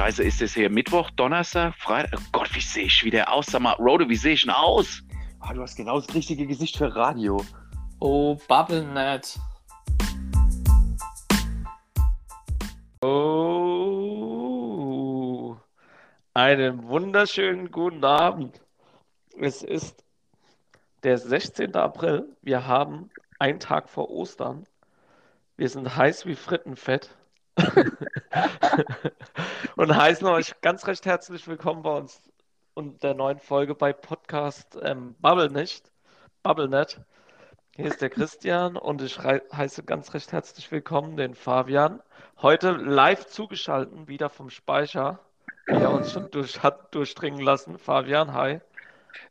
Scheiße, ist es hier Mittwoch, Donnerstag, Freitag? Oh Gott, wie sehe ich wieder aus? Sag mal, Rode, wie sehe ich denn aus? Ah, du hast genau das richtige Gesicht für Radio. Oh, Bubblenet. Oh, einen wunderschönen guten Abend. Es ist der 16. April. Wir haben einen Tag vor Ostern. Wir sind heiß wie Frittenfett. und heißen euch ganz recht herzlich willkommen bei uns und der neuen Folge bei Podcast ähm, Bubble nicht, BubbleNet. Hier ist der Christian und ich heiße ganz recht herzlich willkommen den Fabian. Heute live zugeschaltet, wieder vom Speicher, wie er uns schon durch, hat durchdringen lassen. Fabian, hi.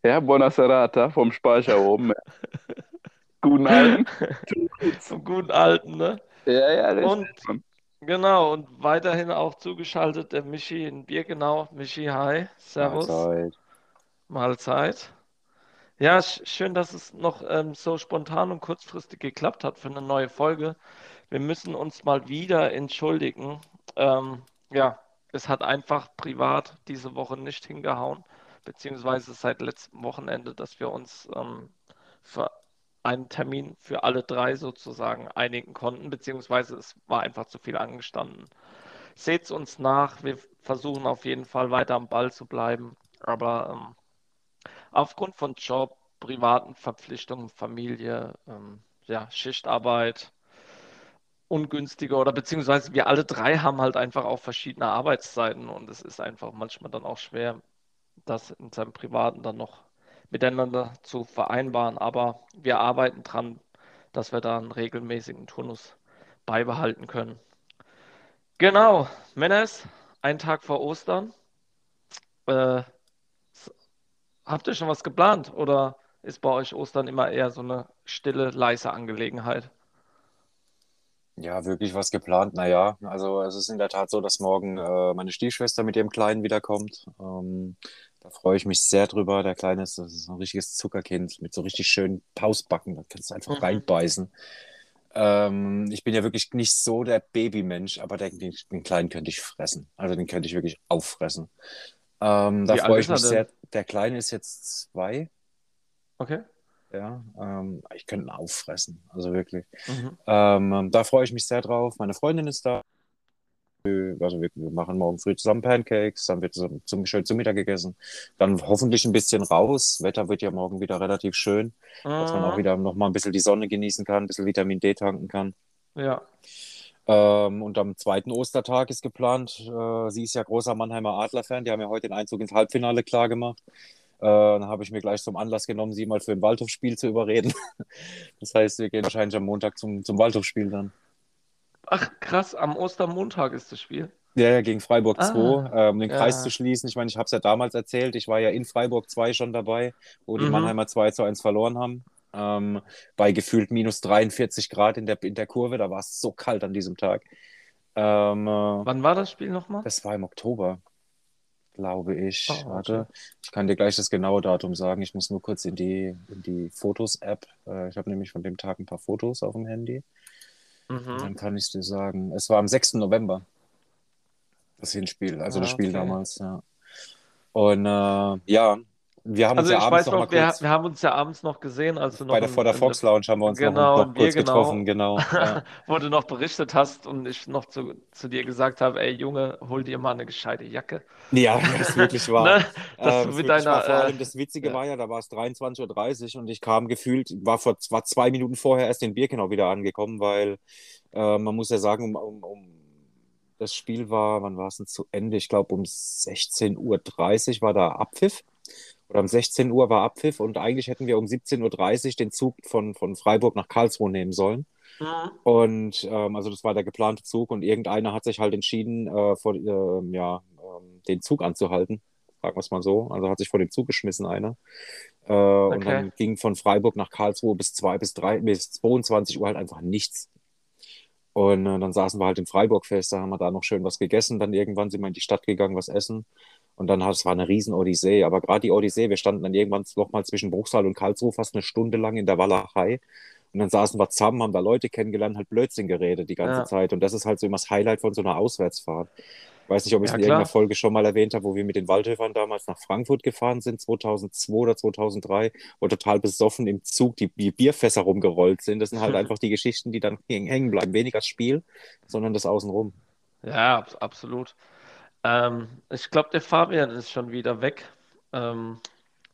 Ja, buona serata vom Speicher oben. guten alten. Zum guten alten, ne? Ja, ja, das und, Genau, und weiterhin auch zugeschaltet der Michi in Birkenau. Michi, hi, servus. Mahlzeit. Mahlzeit. Ja, schön, dass es noch ähm, so spontan und kurzfristig geklappt hat für eine neue Folge. Wir müssen uns mal wieder entschuldigen. Ähm, ja, es hat einfach privat diese Woche nicht hingehauen, beziehungsweise seit letztem Wochenende, dass wir uns ähm, für einen Termin für alle drei sozusagen einigen konnten, beziehungsweise es war einfach zu viel angestanden. Seht es uns nach, wir versuchen auf jeden Fall weiter am Ball zu bleiben, aber ähm, aufgrund von Job, privaten Verpflichtungen, Familie, ähm, ja, Schichtarbeit, ungünstiger oder beziehungsweise wir alle drei haben halt einfach auch verschiedene Arbeitszeiten und es ist einfach manchmal dann auch schwer, das in seinem Privaten dann noch miteinander zu vereinbaren. Aber wir arbeiten dran, dass wir da einen regelmäßigen Turnus beibehalten können. Genau, Menes, ein Tag vor Ostern. Äh, habt ihr schon was geplant oder ist bei euch Ostern immer eher so eine stille, leise Angelegenheit? Ja, wirklich was geplant. Naja, also es ist in der Tat so, dass morgen äh, meine Stiefschwester mit ihrem Kleinen wiederkommt. Ähm, da freue ich mich sehr drüber. Der Kleine ist, das ist ein richtiges Zuckerkind mit so richtig schönen Pausbacken. Da kannst du einfach mhm. reinbeißen. Ähm, ich bin ja wirklich nicht so der Babymensch, aber den, den, den, Kleinen könnte ich fressen. Also den könnte ich wirklich auffressen. Ähm, da freue ich mich sehr. Der Kleine ist jetzt zwei. Okay. Ja, ähm, ich könnte ihn auffressen. Also wirklich. Mhm. Ähm, da freue ich mich sehr drauf. Meine Freundin ist da. Also wir, wir, machen morgen früh zusammen Pancakes, dann wird zum, zum, schön zum Mittag gegessen. Dann hoffentlich ein bisschen raus. Wetter wird ja morgen wieder relativ schön, mhm. dass man auch mhm. wieder noch mal ein bisschen die Sonne genießen kann, ein bisschen Vitamin D tanken kann. Ja. Ähm, und am zweiten Ostertag ist geplant, äh, sie ist ja großer Mannheimer Adler-Fan, die haben ja heute den Einzug ins Halbfinale klar gemacht. Äh, dann habe ich mir gleich zum Anlass genommen, sie mal für ein Waldhofspiel zu überreden. das heißt, wir gehen wahrscheinlich am Montag zum, zum Waldhofspiel dann. Ach, krass, am Ostermontag ist das Spiel. Ja, ja, gegen Freiburg ah, 2, äh, um den ja. Kreis zu schließen. Ich meine, ich habe es ja damals erzählt, ich war ja in Freiburg 2 schon dabei, wo die mhm. Mannheimer 2 zu 1 verloren haben. Ähm, bei gefühlt minus 43 Grad in der, in der Kurve, da war es so kalt an diesem Tag. Ähm, äh, Wann war das Spiel nochmal? Das war im Oktober, glaube ich. Oh, okay. Warte, ich kann dir gleich das genaue Datum sagen. Ich muss nur kurz in die, in die Fotos-App. Äh, ich habe nämlich von dem Tag ein paar Fotos auf dem Handy. Mhm. Dann kann ich dir sagen, es war am 6. November, das Hinspiel, also ah, das Spiel okay. damals, ja. Und äh, ja, wir haben also uns ja abends noch, noch wir, wir, haben uns ja abends noch gesehen, als du noch bei der vor der Fox Lounge haben wir uns genau, noch, noch kurz genau, getroffen, genau. Ja. wo du noch berichtet hast und ich noch zu, zu dir gesagt habe, ey Junge, hol dir mal eine gescheite Jacke. Ja, das ist wirklich wahr. ne? Ähm, du mit deiner, war, vor allem das Witzige ja. war ja, da war es 23.30 Uhr und ich kam gefühlt, war vor war zwei Minuten vorher erst in Birkenau wieder angekommen, weil äh, man muss ja sagen, um, um, um das Spiel war, wann war es denn zu Ende? Ich glaube um 16.30 Uhr war da Abpfiff oder um 16 Uhr war Abpfiff und eigentlich hätten wir um 17.30 Uhr den Zug von, von Freiburg nach Karlsruhe nehmen sollen. Mhm. Und ähm, also das war der geplante Zug und irgendeiner hat sich halt entschieden, äh, vor, äh, ja, äh, den Zug anzuhalten. Sagen wir es mal so. Also hat sich vor den Zug geschmissen einer. Äh, okay. Und dann ging von Freiburg nach Karlsruhe bis 2 bis 3 bis 22 Uhr halt einfach nichts. Und äh, dann saßen wir halt im Freiburg fest, da haben wir da noch schön was gegessen. Dann irgendwann sind wir in die Stadt gegangen, was essen. Und dann hat es war eine riesen Odyssee. Aber gerade die Odyssee, wir standen dann irgendwann noch mal zwischen Bruchsal und Karlsruhe fast eine Stunde lang in der Walachei. Und dann saßen wir zusammen, haben da Leute kennengelernt, halt Blödsinn geredet die ganze ja. Zeit. Und das ist halt so immer das Highlight von so einer Auswärtsfahrt. weiß nicht, ob ich es Ja, in irgendeiner klar. Folge schon mal erwähnt habe, wo wir mit den Waldhöfern damals nach Frankfurt gefahren sind, 2002 oder 2003, wo total besoffen im Zug die, die Bierfässer rumgerollt sind. Das sind halt einfach die Geschichten, die dann häng- hängen bleiben. Weniger das Spiel, sondern das Außenrum. Ja, abs absolut. Ähm, ich glaube, der Fabian ist schon wieder weg. Ähm,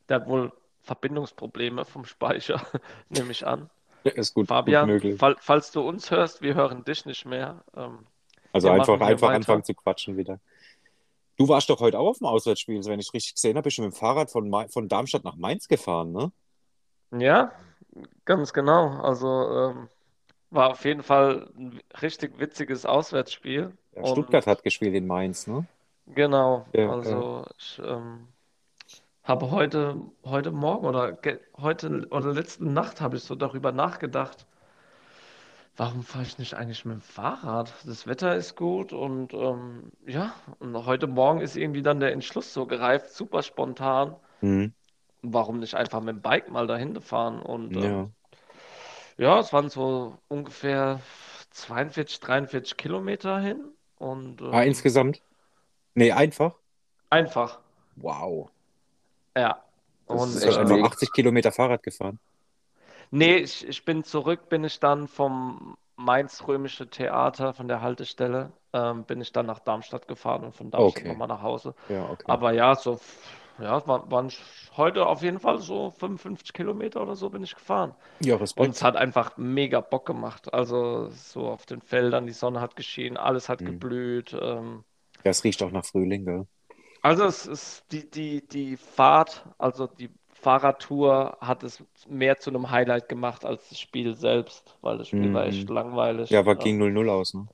der hat wohl Verbindungsprobleme vom Speicher, nehme ich an. Ist gut, gut Fabian, möglich. fall, falls du uns hörst, wir hören dich nicht mehr. Ähm, Also einfach, einfach anfangen zu quatschen wieder. Du warst doch heute auch auf dem Auswärtsspiel, wenn ich richtig gesehen habe, bist du mit dem Fahrrad von, von Darmstadt nach Mainz gefahren, ne? ja, ganz genau. Also ähm, war auf jeden Fall ein richtig witziges Auswärtsspiel. Ja, Stuttgart hat gespielt in Mainz, ne? Genau, Ja, also ich ähm, habe heute, heute Morgen oder ge heute oder letzte Nacht habe ich so darüber nachgedacht, warum fahre ich nicht eigentlich mit dem Fahrrad? Das Wetter ist gut und ähm, ja, und heute Morgen ist irgendwie dann der Entschluss so gereift, super spontan. Mhm. Warum nicht einfach mit dem Bike mal dahin fahren? Und Ja. ähm, ja, es waren so ungefähr 42, 43 Kilometer hin und Ah, ähm, insgesamt? Nee, einfach? einfach, Wow. ja. Das Und ist echt halt einfach mega. 80 Kilometer Fahrrad gefahren. Nee, ich, ich bin zurück, bin ich dann vom Mainz-Römische Theater, von der Haltestelle, ähm, bin ich dann nach Darmstadt gefahren und von Darmstadt Okay. nochmal nach Hause. Ja, okay. Aber ja, so, ja, waren, waren heute auf jeden Fall so 55 Kilometer oder so bin ich gefahren. Ja, Und Respekt. es hat einfach mega Bock gemacht. Also so auf den Feldern, die Sonne hat geschienen, alles hat Mhm. geblüht. Ähm, Ja, es riecht auch nach Frühling, gell? also es ist die, die, die Fahrt, also die Fahrradtour hat es mehr zu einem Highlight gemacht als das Spiel selbst, weil das Spiel war echt Mhm. langweilig. Ja, aber Ähm, ging 0-0 aus, ne?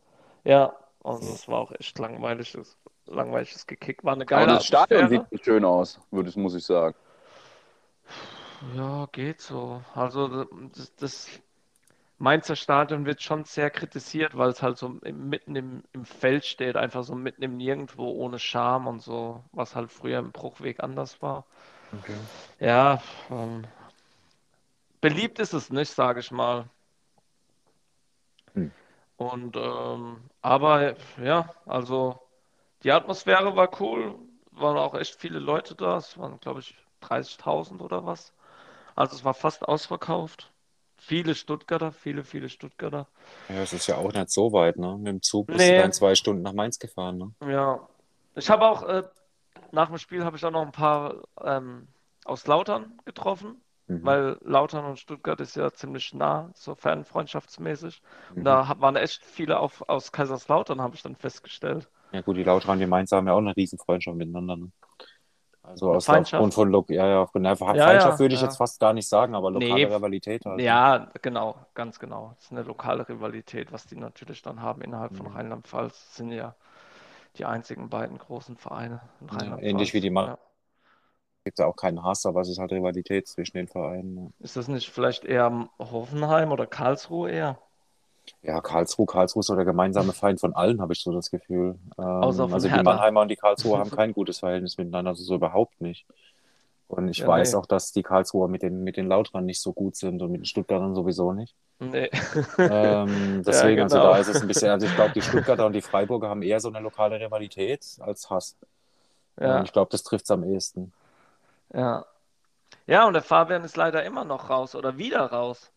ja, also es war auch echt langweilig. Das langweiliges Gekick war eine Aber geile das Stadion Atmosphäre. sieht schön aus, würde ich- muss ich sagen. Ja, geht so. Also das, das Mainzer Stadion wird schon sehr kritisiert, weil es halt so mitten im, im Feld steht, einfach so mitten im Nirgendwo ohne Charme und so, was halt früher im Bruchweg anders war. Okay. Ja, ähm, beliebt ist es nicht, sage ich mal. Hm. Und ähm, aber ja, also die Atmosphäre war cool, waren auch echt viele Leute da. Es waren, glaube ich, 30.000 oder was. Also es war fast ausverkauft. Viele Stuttgarter, viele, viele Stuttgarter. Ja, es ist ja auch nicht so weit, ne? Mit dem Zug bist du Nee. dann zwei Stunden nach Mainz gefahren, ne? Ja, ich habe auch äh, nach dem Spiel habe ich auch noch ein paar ähm, aus Lautern getroffen, Mhm. weil Lautern und Stuttgart ist ja ziemlich nah, so fernfreundschaftsmäßig. Und Mhm. da hab- waren echt viele auf, aus Kaiserslautern, habe ich dann festgestellt. Ja gut, die Lauter und die Mainzer haben ja auch eine riesen Freundschaft miteinander, ne? Also aus aufgrund von, Lo ja, ja, Ja, Feindschaft würde ich jetzt fast gar nicht sagen, aber lokale Nee, Rivalität halt. Ja, genau, ganz genau. Das ist eine lokale Rivalität, was die natürlich dann haben innerhalb von Mhm. Rheinland-Pfalz. Das sind ja die einzigen beiden großen Vereine in Rheinland-Pfalz. ähnlich wie die Ma- Ja. Gibt ja auch keinen Hass, aber es ist halt Rivalität zwischen den Vereinen. ne? Ist das nicht vielleicht eher Hoffenheim oder Karlsruhe eher? Ja, Karlsruhe, Karlsruhe ist so der gemeinsame Feind von allen, habe ich so das Gefühl. Ähm, Außer von also die Hertha. Mannheimer und die Karlsruher haben kein gutes Verhältnis miteinander, also so überhaupt nicht. Und ich Ja, weiß nee. auch, dass die Karlsruher mit den, mit den Lautrern nicht so gut sind und mit den Stuttgartern sowieso nicht. Nee. Ähm, deswegen, Ja, also genau. da ist es ein bisschen, also ich glaube, die Stuttgarter und die Freiburger haben eher so eine lokale Rivalität als Hass. Ja, Und ich glaube, das trifft es am ehesten. ja. Ja, und der Fabian ist leider immer noch raus oder wieder raus.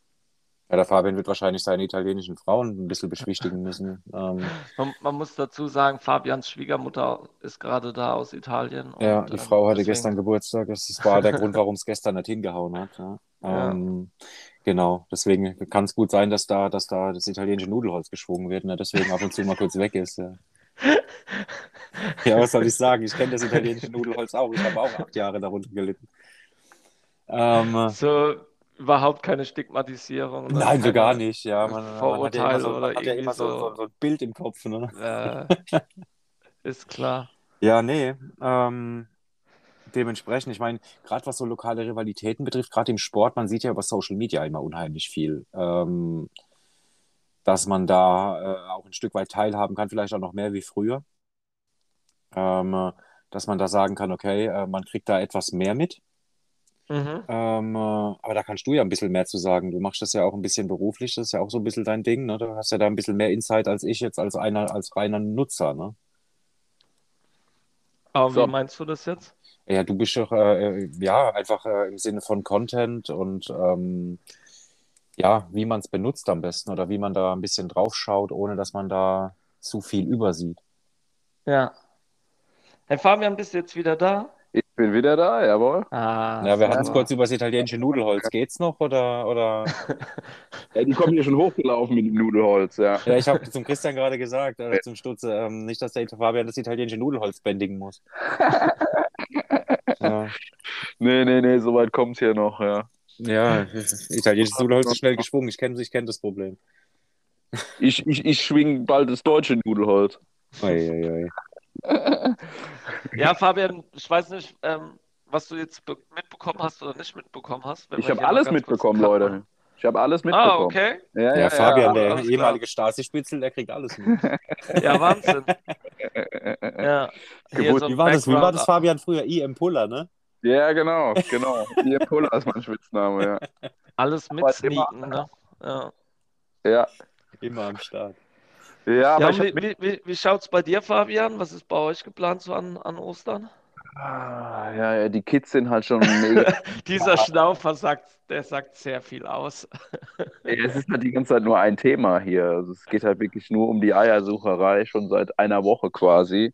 Ja, der Fabian wird wahrscheinlich seine italienischen Frauen ein bisschen beschwichtigen müssen. Ähm, Man, man muss dazu sagen, Fabians Schwiegermutter ist gerade da aus Italien. ja, und, die ähm, Frau hatte deswegen- gestern Geburtstag. Das war der Grund, warum es gestern nicht hingehauen hat. Ja. Ja. Ähm, genau, deswegen kann es gut sein, dass da, dass da das italienische Nudelholz geschwungen wird, ne? deswegen ab und zu mal kurz weg ist. Ja. Ja, was soll ich sagen? Ich kenne das italienische Nudelholz auch. Ich habe auch acht Jahre darunter gelitten. Ähm, So überhaupt keine Stigmatisierung. oder nein, so gar nicht. Ja, man, man hat ja Vorurteile immer so, oder man hat ja immer so, so- so, ein Bild im Kopf. Ne? Äh, ist klar. Ja, nee. Ähm, dementsprechend, ich meine, gerade was so lokale Rivalitäten betrifft, gerade im Sport, man sieht ja über Social Media immer unheimlich viel. Ähm, dass man da äh, auch ein Stück weit teilhaben kann, vielleicht auch noch mehr wie früher. Ähm, äh, dass man da sagen kann, okay, äh, man kriegt da etwas mehr mit. Mhm. Ähm, äh, aber da kannst du ja ein bisschen mehr zu sagen. Du machst das ja auch ein bisschen beruflich, das ist ja auch so ein bisschen dein Ding, ne? Du hast ja da ein bisschen mehr Insight als ich jetzt als einer, als reiner Nutzer, ne? Aber So. wie meinst du das jetzt? Ja, du bist doch, äh, ja, einfach äh, im Sinne von Content und ähm, ja, wie man es benutzt am besten oder wie man da ein bisschen drauf schaut, ohne dass man da zu viel übersieht. Ja. Hey Fabian, bist du jetzt wieder da? Ich bin wieder da, jawohl. Ah, Ja, wir hatten es kurz über das italienische Nudelholz. Geht's noch oder, oder? Ja, die kommen hier schon hochgelaufen mit dem Nudelholz, ja. Ja, ich habe zum Christian gerade gesagt, äh, zum Stutze, ähm, nicht, dass der Fabian das italienische Nudelholz bändigen muss. Ja, Nee, nee, nee, soweit kommt's hier noch, ja. ja italienisches Nudelholz ist schnell geschwungen. Ich kenne ich kenn das Problem. Ich, ich, ich schwing bald das deutsche Nudelholz. Oi, oi, oi. Ja, Fabian, ich weiß nicht, ähm, was du jetzt be- mitbekommen hast oder nicht mitbekommen hast. wenn Ich habe alles mitbekommen, Leute. machen. Ich habe alles mitbekommen. Ah, okay. Ja, Ja, Fabian, der alles klar. ehemalige Stasi-Spitzel, der kriegt alles mit. Ja, Wahnsinn. Ja. Hier Geburt- so Wie war das, wie war das Fabian früher? IM Puller, ne? Ja, genau, genau. Ihr Puller ist mein Spitzname, ja. Alles mitsneaken, ne? Ja. Ja, Immer am Start. Ja aber Ja, wie, wie, wie, wie schaut's bei dir, Fabian? Was ist bei euch geplant so an, an Ostern? Ah, ja, ja, die Kids sind halt schon mega. Dieser Schnaufer sagt, der sagt sehr viel aus. Ey, Es ist halt die ganze Zeit nur ein Thema hier. Also es geht halt wirklich nur um die Eiersucherei, schon seit einer Woche quasi.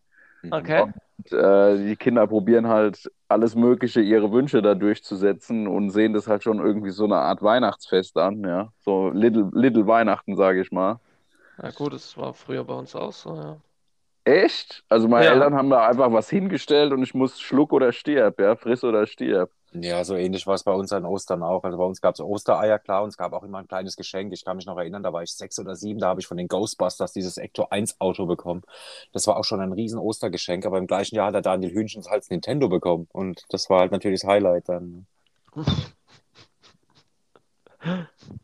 Okay. Und, äh, die Kinder probieren halt alles Mögliche, ihre Wünsche da durchzusetzen und sehen das halt schon irgendwie so eine Art Weihnachtsfest an, ja. So Little, Little Weihnachten, sage ich mal. Na gut, das war früher bei uns auch so, ja. Echt? Also meine Ja. Eltern haben da einfach was hingestellt und ich muss schluck oder stirb, ja, friss oder stirb. Ja, so ähnlich war es bei uns an Ostern auch. Also bei uns gab es Ostereier, klar, und es gab auch immer ein kleines Geschenk. Ich kann mich noch erinnern, da war ich sechs oder sieben, da habe ich von den Ghostbusters dieses Ecto 1 Auto bekommen. Das war auch schon ein riesen Ostergeschenk, aber im gleichen Jahr hat der Daniel Hühnchens als Nintendo bekommen. Und das war halt natürlich das Highlight dann.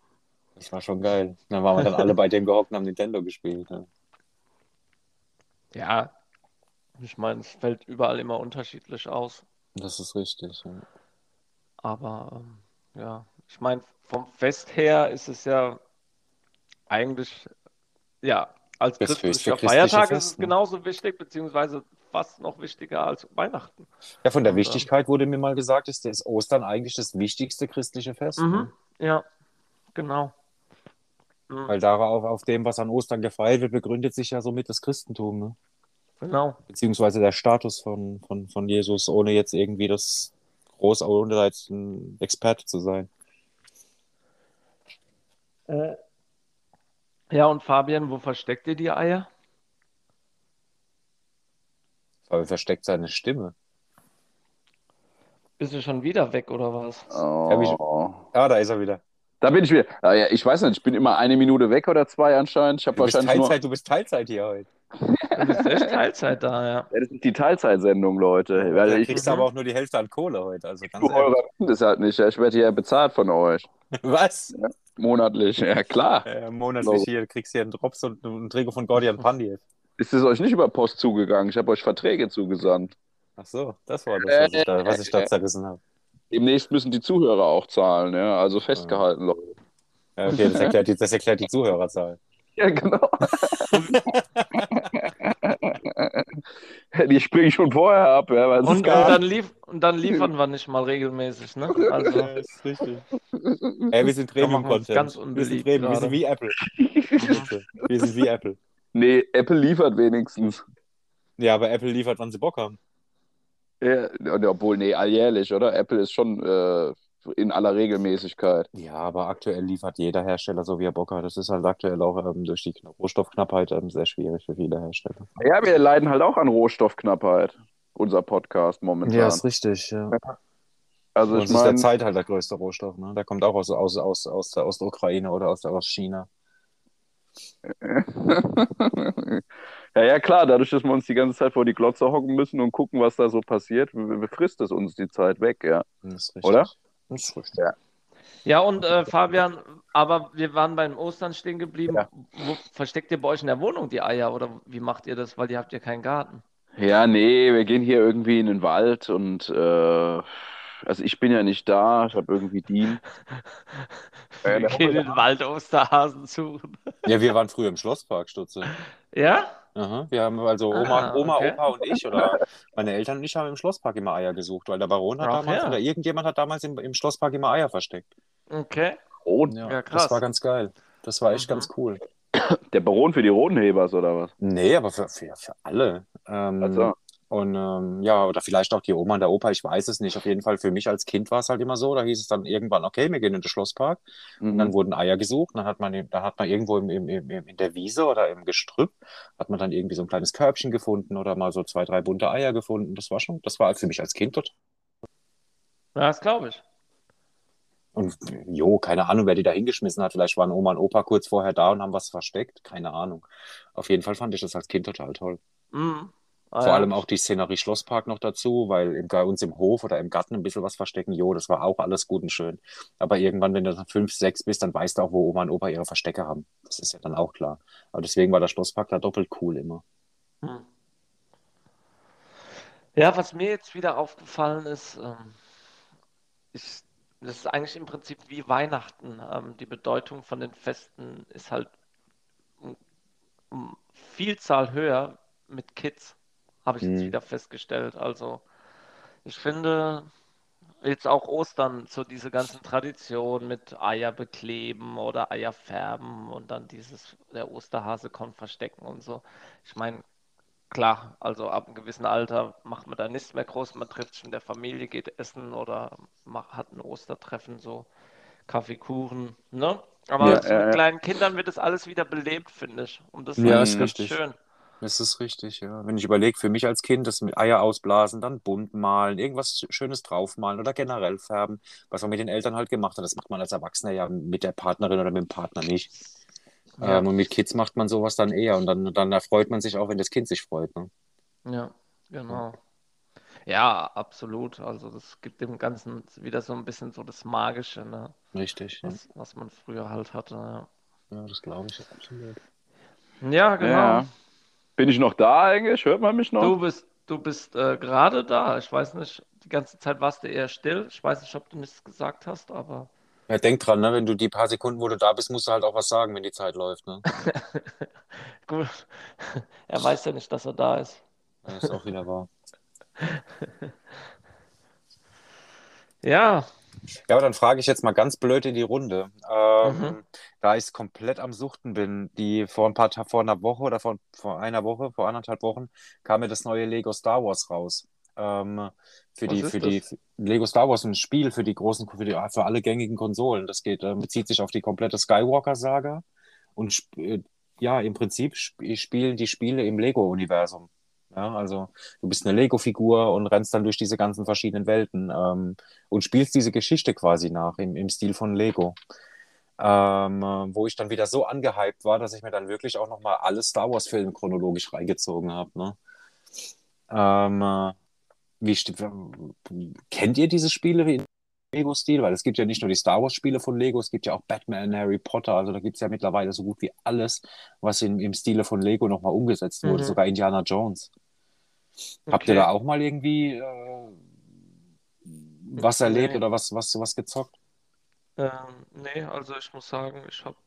Das war schon geil. Dann waren wir dann alle bei dem gehockt und haben Nintendo gespielt. Ne? Ja, ich meine, es fällt überall immer unterschiedlich aus. Das ist richtig. Ja. Aber ähm, ja, ich meine, vom Fest her ist es ja eigentlich, ja, als Das christlicher christliche Feiertag Fest, ist es ne? genauso wichtig, beziehungsweise fast noch wichtiger als Weihnachten. Ja, von der Und, ähm, Wichtigkeit wurde mir mal gesagt, ist das Ostern eigentlich das wichtigste christliche Fest. Mhm, Ne? ja, genau. Mhm, Weil darauf, auf dem, was an Ostern gefeiert wird, begründet sich ja somit das Christentum, ne? genau. Beziehungsweise der Status von, von, von Jesus, ohne jetzt irgendwie das groß, ohne da jetzt ein Experte zu sein. Äh, ja, und Fabian, wo versteckt ihr die Eier? Er versteckt seine Stimme. Bist du schon wieder weg oder was? Oh. Ah, da ist er wieder. Da bin ich wieder. Ah, ja, ich weiß nicht, ich bin immer eine Minute weg oder zwei anscheinend. Ich habe Du bist wahrscheinlich nur. Teilzeit, du bist Teilzeit hier heute. Du bist echt Teilzeit da, ja. Ja, das ist die Teilzeitsendung, Leute. Weil Da ich kriegst du aber auch nur die Hälfte an Kohle heute. Also ganz eurer ehrlich. das halt nicht. Ja. Ich werde hier bezahlt von euch. Was? Monatlich. Ja, klar. Äh, monatlich hier, du kriegst hier einen Drops und ein Trikot von Gordian Pandiev. Ist es euch nicht über Post zugegangen? Ich habe euch Verträge zugesandt. Ach so, das war das, was ich da, was ich da zerrissen habe. Demnächst müssen die Zuhörer auch zahlen, ja. Also festgehalten, Leute. Ja, okay, das erklärt, die, das erklärt die Zuhörerzahl. Ja, genau. die springen schon vorher ab, ja, Und, und, dann lief, und dann liefern wir nicht mal regelmäßig, ne? Also, ist richtig. Ey, wir sind Premium-Content. ganz wir sind wir sind wie Apple. Wir sind wie Apple. Nee, Apple liefert wenigstens. Ja, aber Apple liefert, wann sie Bock haben. Ja, obwohl, nee, alljährlich, oder? Apple ist schon äh, in aller Regelmäßigkeit. Ja, aber aktuell liefert jeder Hersteller so, wie er Bock hat. Das ist halt aktuell auch ähm, durch die Rohstoffknappheit ähm, sehr schwierig für viele Hersteller. Ja, wir leiden halt auch an Rohstoffknappheit. Unser Podcast momentan. richtig. Ja. also Und ich es ist der Zeit halt der größte Rohstoff. Ne? Der kommt auch aus, aus, aus, aus der Ostukraine oder aus, der, aus China. ja, ja, klar, dadurch, dass wir uns die ganze Zeit vor die Glotze hocken müssen und gucken, was da so passiert, befrisst es uns die Zeit weg, ja. Das ist richtig. Oder? Das ist richtig. Ja. ja, und äh, Fabian, aber wir waren beim Ostern stehen geblieben. Ja. Wo, versteckt ihr bei euch in der Wohnung die Eier oder wie macht ihr das? Weil ihr habt ja keinen Garten. Ja, nee, wir gehen hier irgendwie in den Wald und äh, also ich bin ja nicht da, ich habe irgendwie. Ja, Wir gehen in den Wald Osterhasen suchen. Ja, wir waren früher im Schlosspark, Stutze. Ja? Aha, wir haben also Oma, Ah, Oma okay. Opa und ich oder meine Eltern und ich haben im Schlosspark immer Eier gesucht, weil der Baron hat Ach damals ja. oder irgendjemand hat damals im, im Schlosspark immer Eier versteckt. Okay. Rot. Ja, Ja, das krass. war ganz geil. Das war echt Mhm. ganz cool. Der Baron für die Rodenhebers oder was? Nee, aber für, für, für alle. Ähm, Also, Und ähm, ja, oder vielleicht auch die Oma und der Opa, ich weiß es nicht. Auf jeden Fall für mich als Kind war es halt immer so. Da hieß es dann irgendwann, okay, wir gehen in den Schlosspark. Und dann mhm. wurden Eier gesucht. Und dann hat man, da hat man irgendwo im, im, im, in der Wiese oder im Gestrüpp, hat man dann irgendwie so ein kleines Körbchen gefunden oder mal so zwei, drei bunte Eier gefunden. Das war schon, das war für mich als Kind total. Ja, das glaube ich. Und jo, keine Ahnung, wer die da hingeschmissen hat. Vielleicht waren Oma und Opa kurz vorher da und haben was versteckt. Keine Ahnung. Auf jeden Fall fand ich das als Kind total toll. Mhm. Ah, Vor ja. allem auch die Szenerie Schlosspark noch dazu, weil im, bei uns im Hof oder im Garten ein bisschen was verstecken, jo, das war auch alles gut und schön. Aber irgendwann, wenn du dann fünf, sechs bist, dann weißt du auch, wo Oma und Opa ihre Verstecke haben. Das ist ja dann auch klar. Aber deswegen war der Schlosspark da doppelt cool immer. Hm. Ja, was mir jetzt wieder aufgefallen ist, ähm, ich, das ist eigentlich im Prinzip wie Weihnachten. Ähm, die Bedeutung von den Festen ist halt um, um Vielzahl höher mit Kids, habe ich jetzt Mhm. wieder festgestellt. Also ich finde jetzt auch Ostern, so diese ganzen Traditionen mit Eier bekleben oder Eier färben und dann dieses, der Osterhase kommt verstecken und so. Ich meine, Klar, also ab einem gewissen Alter macht man da nichts mehr groß. Man trifft sich mit der Familie, geht essen oder macht, hat ein Ostertreffen, so Kaffeekuchen, ne? Aber Ja, mit ja. kleinen Kindern wird das alles wieder belebt, finde ich. Und das Ja, ist ganz richtig. schön. Das ist richtig, ja. Wenn ich überlege, für mich als Kind, das mit Eier ausblasen, dann bunt malen, irgendwas Schönes draufmalen oder generell färben, was man mit den Eltern halt gemacht hat, das macht man als Erwachsener ja mit der Partnerin oder mit dem Partner nicht. Ja, Ähm, und mit Kids macht man sowas dann eher und dann, dann erfreut man sich auch, wenn das Kind sich freut. Ne? ja, genau. Ja, absolut. Also das gibt dem Ganzen wieder so ein bisschen so das Magische, ne? Richtig, ja. Was, was man früher halt hatte. Ja, ja das glaube ich absolut. ja genau. Bin ich noch da eigentlich? Hört man mich noch? Du bist, du bist äh, gerade da. Ich weiß nicht, die ganze Zeit warst du eher still. Ich weiß nicht, ob du nichts gesagt hast, aber Ja, denk dran, ne? wenn du die paar Sekunden, wo du da bist, musst du halt auch was sagen, wenn die Zeit läuft. Ne? gut. Er weiß ja nicht, dass er da ist. Das ist auch wieder wahr. Ja, Ja, aber dann frage ich jetzt mal ganz blöd in die Runde. Ähm, Mhm. Da ich komplett am Suchten bin, die vor ein paar Ta- vor einer Woche oder vor, vor einer Woche, vor anderthalb Wochen, kam mir das neue Lego Star Wars raus. Ähm, für Was die, für die das? für Lego Star Wars ein Spiel für die großen, für, die, für alle gängigen Konsolen. Das geht, äh, bezieht sich auf die komplette Skywalker-Saga und äh, ja, im Prinzip sp spielen die Spiele im Lego-Universum. Ja, also du bist eine Lego-Figur und rennst dann durch diese ganzen verschiedenen Welten ähm, und spielst diese Geschichte quasi nach im, im Stil von Lego. Ähm, äh, wo ich dann wieder so angehypt war, dass ich mir dann wirklich auch nochmal alle Star Wars-Filme chronologisch reingezogen habe. Ne? Ähm, äh, wie kennt ihr diese Spiele im Lego-Stil? Weil es gibt ja nicht nur die Star Wars-Spiele von Lego, es gibt ja auch Batman, Harry Potter, also da gibt es ja mittlerweile so gut wie alles, was in, im Stile von Lego nochmal umgesetzt wurde, Mhm. sogar Indiana Jones. Habt ihr okay. da auch mal irgendwie äh, was erlebt Nee. oder was, was, was gezockt? Ähm, nee, also ich muss sagen, ich habe,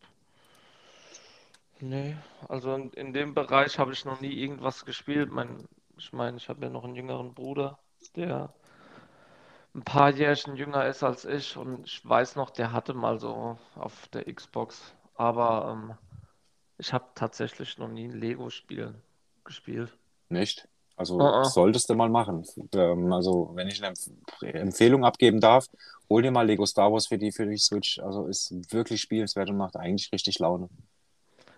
nee, also in, in dem Bereich habe ich noch nie irgendwas gespielt. Mein, ich meine, ich habe ja noch einen jüngeren Bruder, der ein paar Jährchen jünger ist als ich und ich weiß noch, der hatte mal so auf der Xbox, aber ähm, ich habe tatsächlich noch nie ein Lego-Spiel gespielt. Nicht? Also Uh-uh. solltest du mal machen. Ähm, also wenn ich eine Empf- Empfehlung abgeben darf, hol dir mal Lego Star Wars für die, für die Switch. Also ist wirklich spielenswert und macht eigentlich richtig Laune.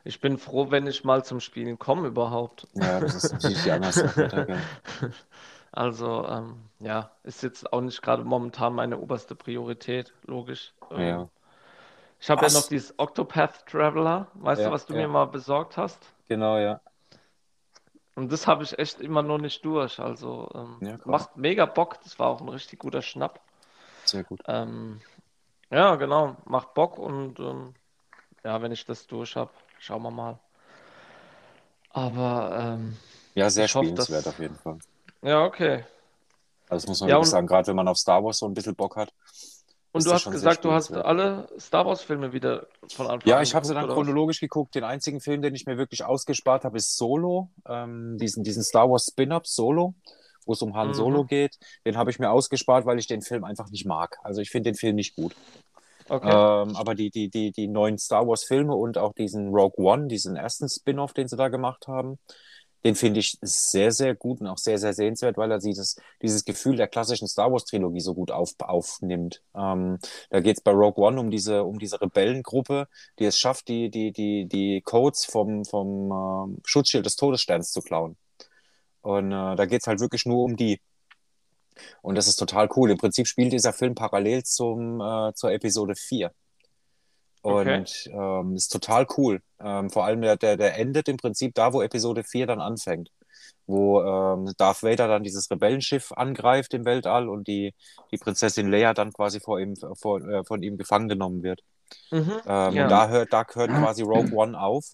Ich bin froh, wenn ich mal zum Spielen komme überhaupt. Ja, das ist natürlich die andere. Also, ähm, ja, ist jetzt auch nicht gerade momentan meine oberste Priorität, logisch. Ähm, Ja, ich habe ja noch dieses Octopath Traveler, weißt Ja, du, was du ja. mir mal besorgt hast? genau, ja. Und das habe ich echt immer noch nicht durch. Also, ähm, Ja, macht mega Bock. Das war auch ein richtig guter Schnapp. Sehr gut. Ähm, ja, genau, macht Bock und ähm, ja, wenn ich das durch habe, schauen wir mal. Aber ähm, Ja, sehr hoffe, spielenswert dass- auf jeden Fall. ja, okay. Also das muss man Ja, wirklich und- sagen, gerade wenn man auf Star Wars so ein bisschen Bock hat. Und du hast gesagt, du hast alle Star Wars-Filme wieder von Anfang Ja, an ich habe sie dann chronologisch geguckt. Den einzigen Film, den ich mir wirklich ausgespart habe, ist Solo. Ähm, diesen, diesen Star Wars Spin-off Solo, wo es um Han Mhm. Solo geht. Den habe ich mir ausgespart, weil ich den Film einfach nicht mag. Also ich finde den Film nicht gut. Okay. Ähm, aber die, die, die, die neuen Star Wars-Filme und auch diesen Rogue One, diesen ersten Spin-off, den sie da gemacht haben, den finde ich sehr, sehr gut und auch sehr, sehr sehenswert, weil er dieses, dieses Gefühl der klassischen Star Wars-Trilogie so gut auf, aufnimmt. Ähm, da geht es bei Rogue One um diese, um diese Rebellengruppe, die es schafft, die, die, die, die Codes vom, vom ähm, Schutzschild des Todessterns zu klauen. Und äh, da geht es halt wirklich nur um die. Und das ist total cool. Im Prinzip spielt dieser Film parallel zum, äh, zur Episode 4. Okay. Und ähm, ist total cool. Ähm, vor allem der, der, der endet im Prinzip da, wo Episode 4 dann anfängt. Wo ähm, Darth Vader dann dieses Rebellenschiff angreift im Weltall und die, die Prinzessin Leia dann quasi vor ihm, vor, äh, von ihm gefangen genommen wird. Mhm. Ähm, Ja. Da hört, da hört quasi Rogue One auf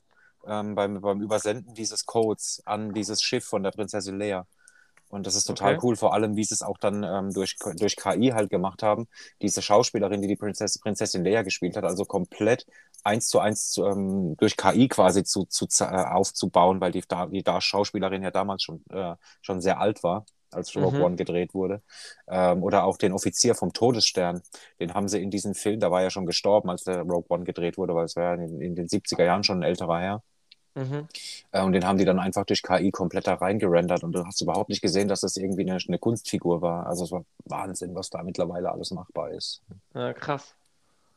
ähm, beim, beim Übersenden dieses Codes an dieses Schiff von der Prinzessin Leia. Und das ist total Okay. cool, vor allem, wie sie es auch dann ähm, durch, durch KI halt gemacht haben. Diese Schauspielerin, die die Prinzess, Prinzessin Leia gespielt hat, also komplett eins zu eins zu, ähm, durch KI quasi zu, zu, äh, aufzubauen, weil die, da- die da Schauspielerin ja damals schon, äh, schon sehr alt war, als Rogue Mhm. One gedreht wurde. Ähm, oder auch den Offizier vom Todesstern, den haben sie in diesem Film, da war ja schon gestorben, als der Rogue One gedreht wurde, weil es war ja in, in den 70er Jahren schon ein älterer Herr. Mhm. Äh, und den haben die dann einfach durch KI komplett da reingerendert und du hast überhaupt nicht gesehen, dass das irgendwie eine, eine Kunstfigur war. Also es war Wahnsinn, was da mittlerweile alles machbar ist. Ja, krass.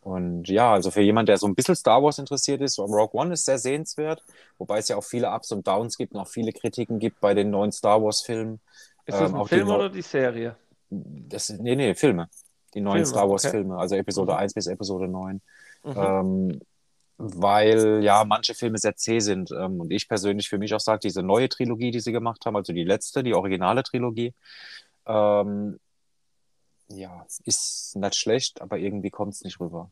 Und ja, also für jemand, der so ein bisschen Star Wars interessiert ist, Rogue One ist sehr sehenswert, wobei es ja auch viele Ups und Downs gibt und auch viele Kritiken gibt bei den neuen Star Wars-Filmen. Ist das Ähm, ein die Film Neu- oder die Serie? Das, nee, nee, Filme. Die neuen Filme, Star okay. Wars-Filme, also Episode Mhm. 1 bis Episode 9. Mhm. Ähm, weil ja manche Filme sehr zäh sind. Ähm, und ich persönlich für mich auch sage, diese neue Trilogie, die sie gemacht haben, also die letzte, die originale Trilogie, ähm, ja, ist nicht schlecht, aber irgendwie kommt es nicht rüber.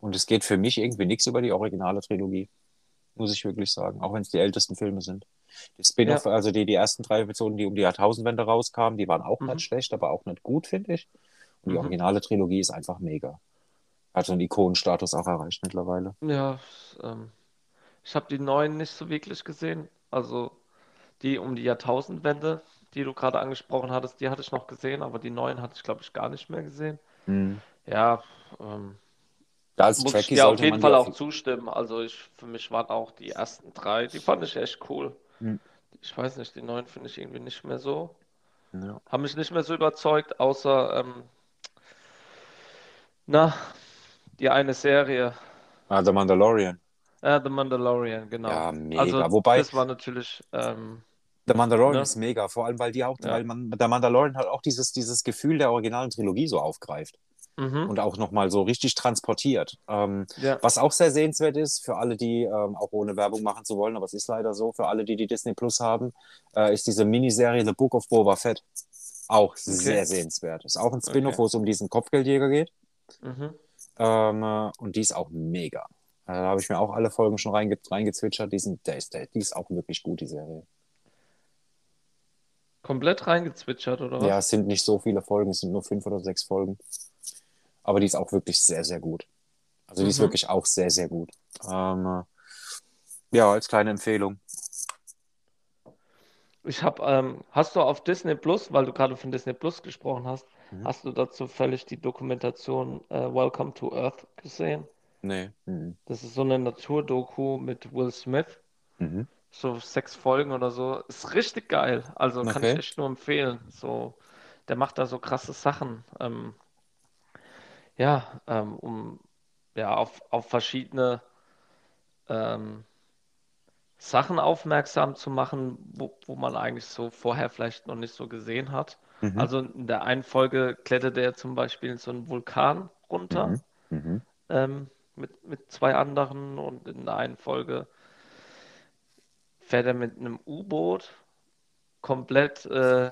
Und es geht für mich irgendwie nichts über die originale Trilogie, muss ich wirklich sagen, auch wenn es die ältesten Filme sind. Die Spin-off, also die, die ersten drei Episoden, die um die Jahrtausendwende rauskamen, die waren auch Mhm. nicht schlecht, aber auch nicht gut, finde ich. Und die Mhm. originale Trilogie ist einfach mega. Hat einen Ikonenstatus auch erreicht mittlerweile. Ja, ähm, ich habe die neuen nicht so wirklich gesehen. Also die um die Jahrtausendwende, die du gerade angesprochen hattest, die hatte ich noch gesehen, aber die neuen hatte ich, glaube ich, gar nicht mehr gesehen. Ja, ähm, Da als muss ich Trekkie dir auf jeden Fall auch zustimmen. Also ich, für mich waren auch die ersten drei, die fand ich echt cool. Mhm. Ich weiß nicht, die neuen finde ich irgendwie nicht mehr so. Ja. Haben mich nicht mehr so überzeugt, außer, ähm, na, die eine Serie, Ah, The Mandalorian. äh, The Mandalorian, genau. Ja, mega. Also Wobei- das war natürlich, ähm, The Mandalorian Ne? ist mega, vor allem weil die auch, Ja. weil man, der Mandalorian halt auch dieses, dieses Gefühl der originalen Trilogie so aufgreift mhm, und auch nochmal so richtig transportiert. Ähm, ja, was auch sehr sehenswert ist, für alle, die, ähm, auch ohne Werbung machen zu wollen, aber es ist leider so, für alle, die die Disney Plus haben, äh, ist diese Miniserie The Book of Boba Fett. Auch sehr sehenswert. Ist auch ein Spin-off, Okay. wo es um diesen Kopfgeldjäger geht. mhm. Ähm, äh, und die ist auch mega. Äh, Da habe ich mir auch alle Folgen schon reinge reingezwitschert. Die, sind, der ist, der, die ist auch wirklich gut, die Serie. Komplett reingezwitschert, oder was? Ja, es sind nicht so viele Folgen, es sind nur fünf oder sechs Folgen. Aber die ist auch wirklich sehr, sehr gut. Also die ist Mhm. wirklich auch sehr, sehr gut. Ähm, äh, ja, als kleine Empfehlung. Ich habe, ähm, hast du auf Disney Plus, weil du gerade von Disney Plus gesprochen hast, Mhm. hast du dazu völlig die Dokumentation äh, Welcome to Earth gesehen? Nee. Mhm. Das ist so eine Naturdoku mit Will Smith, Mhm. so sechs Folgen oder so. Ist richtig geil. Also kann Okay. ich echt nur empfehlen. So, der macht da so krasse Sachen. Ähm, ja, ähm, um ja auf, auf verschiedene ähm, Sachen aufmerksam zu machen, wo, wo man eigentlich so vorher vielleicht noch nicht so gesehen hat. Mhm. Also in der einen Folge klettert er zum Beispiel so einen Vulkan runter Mhm. Mhm. ähm, mit, mit zwei anderen und in der einen Folge fährt er mit einem U-Boot komplett, äh,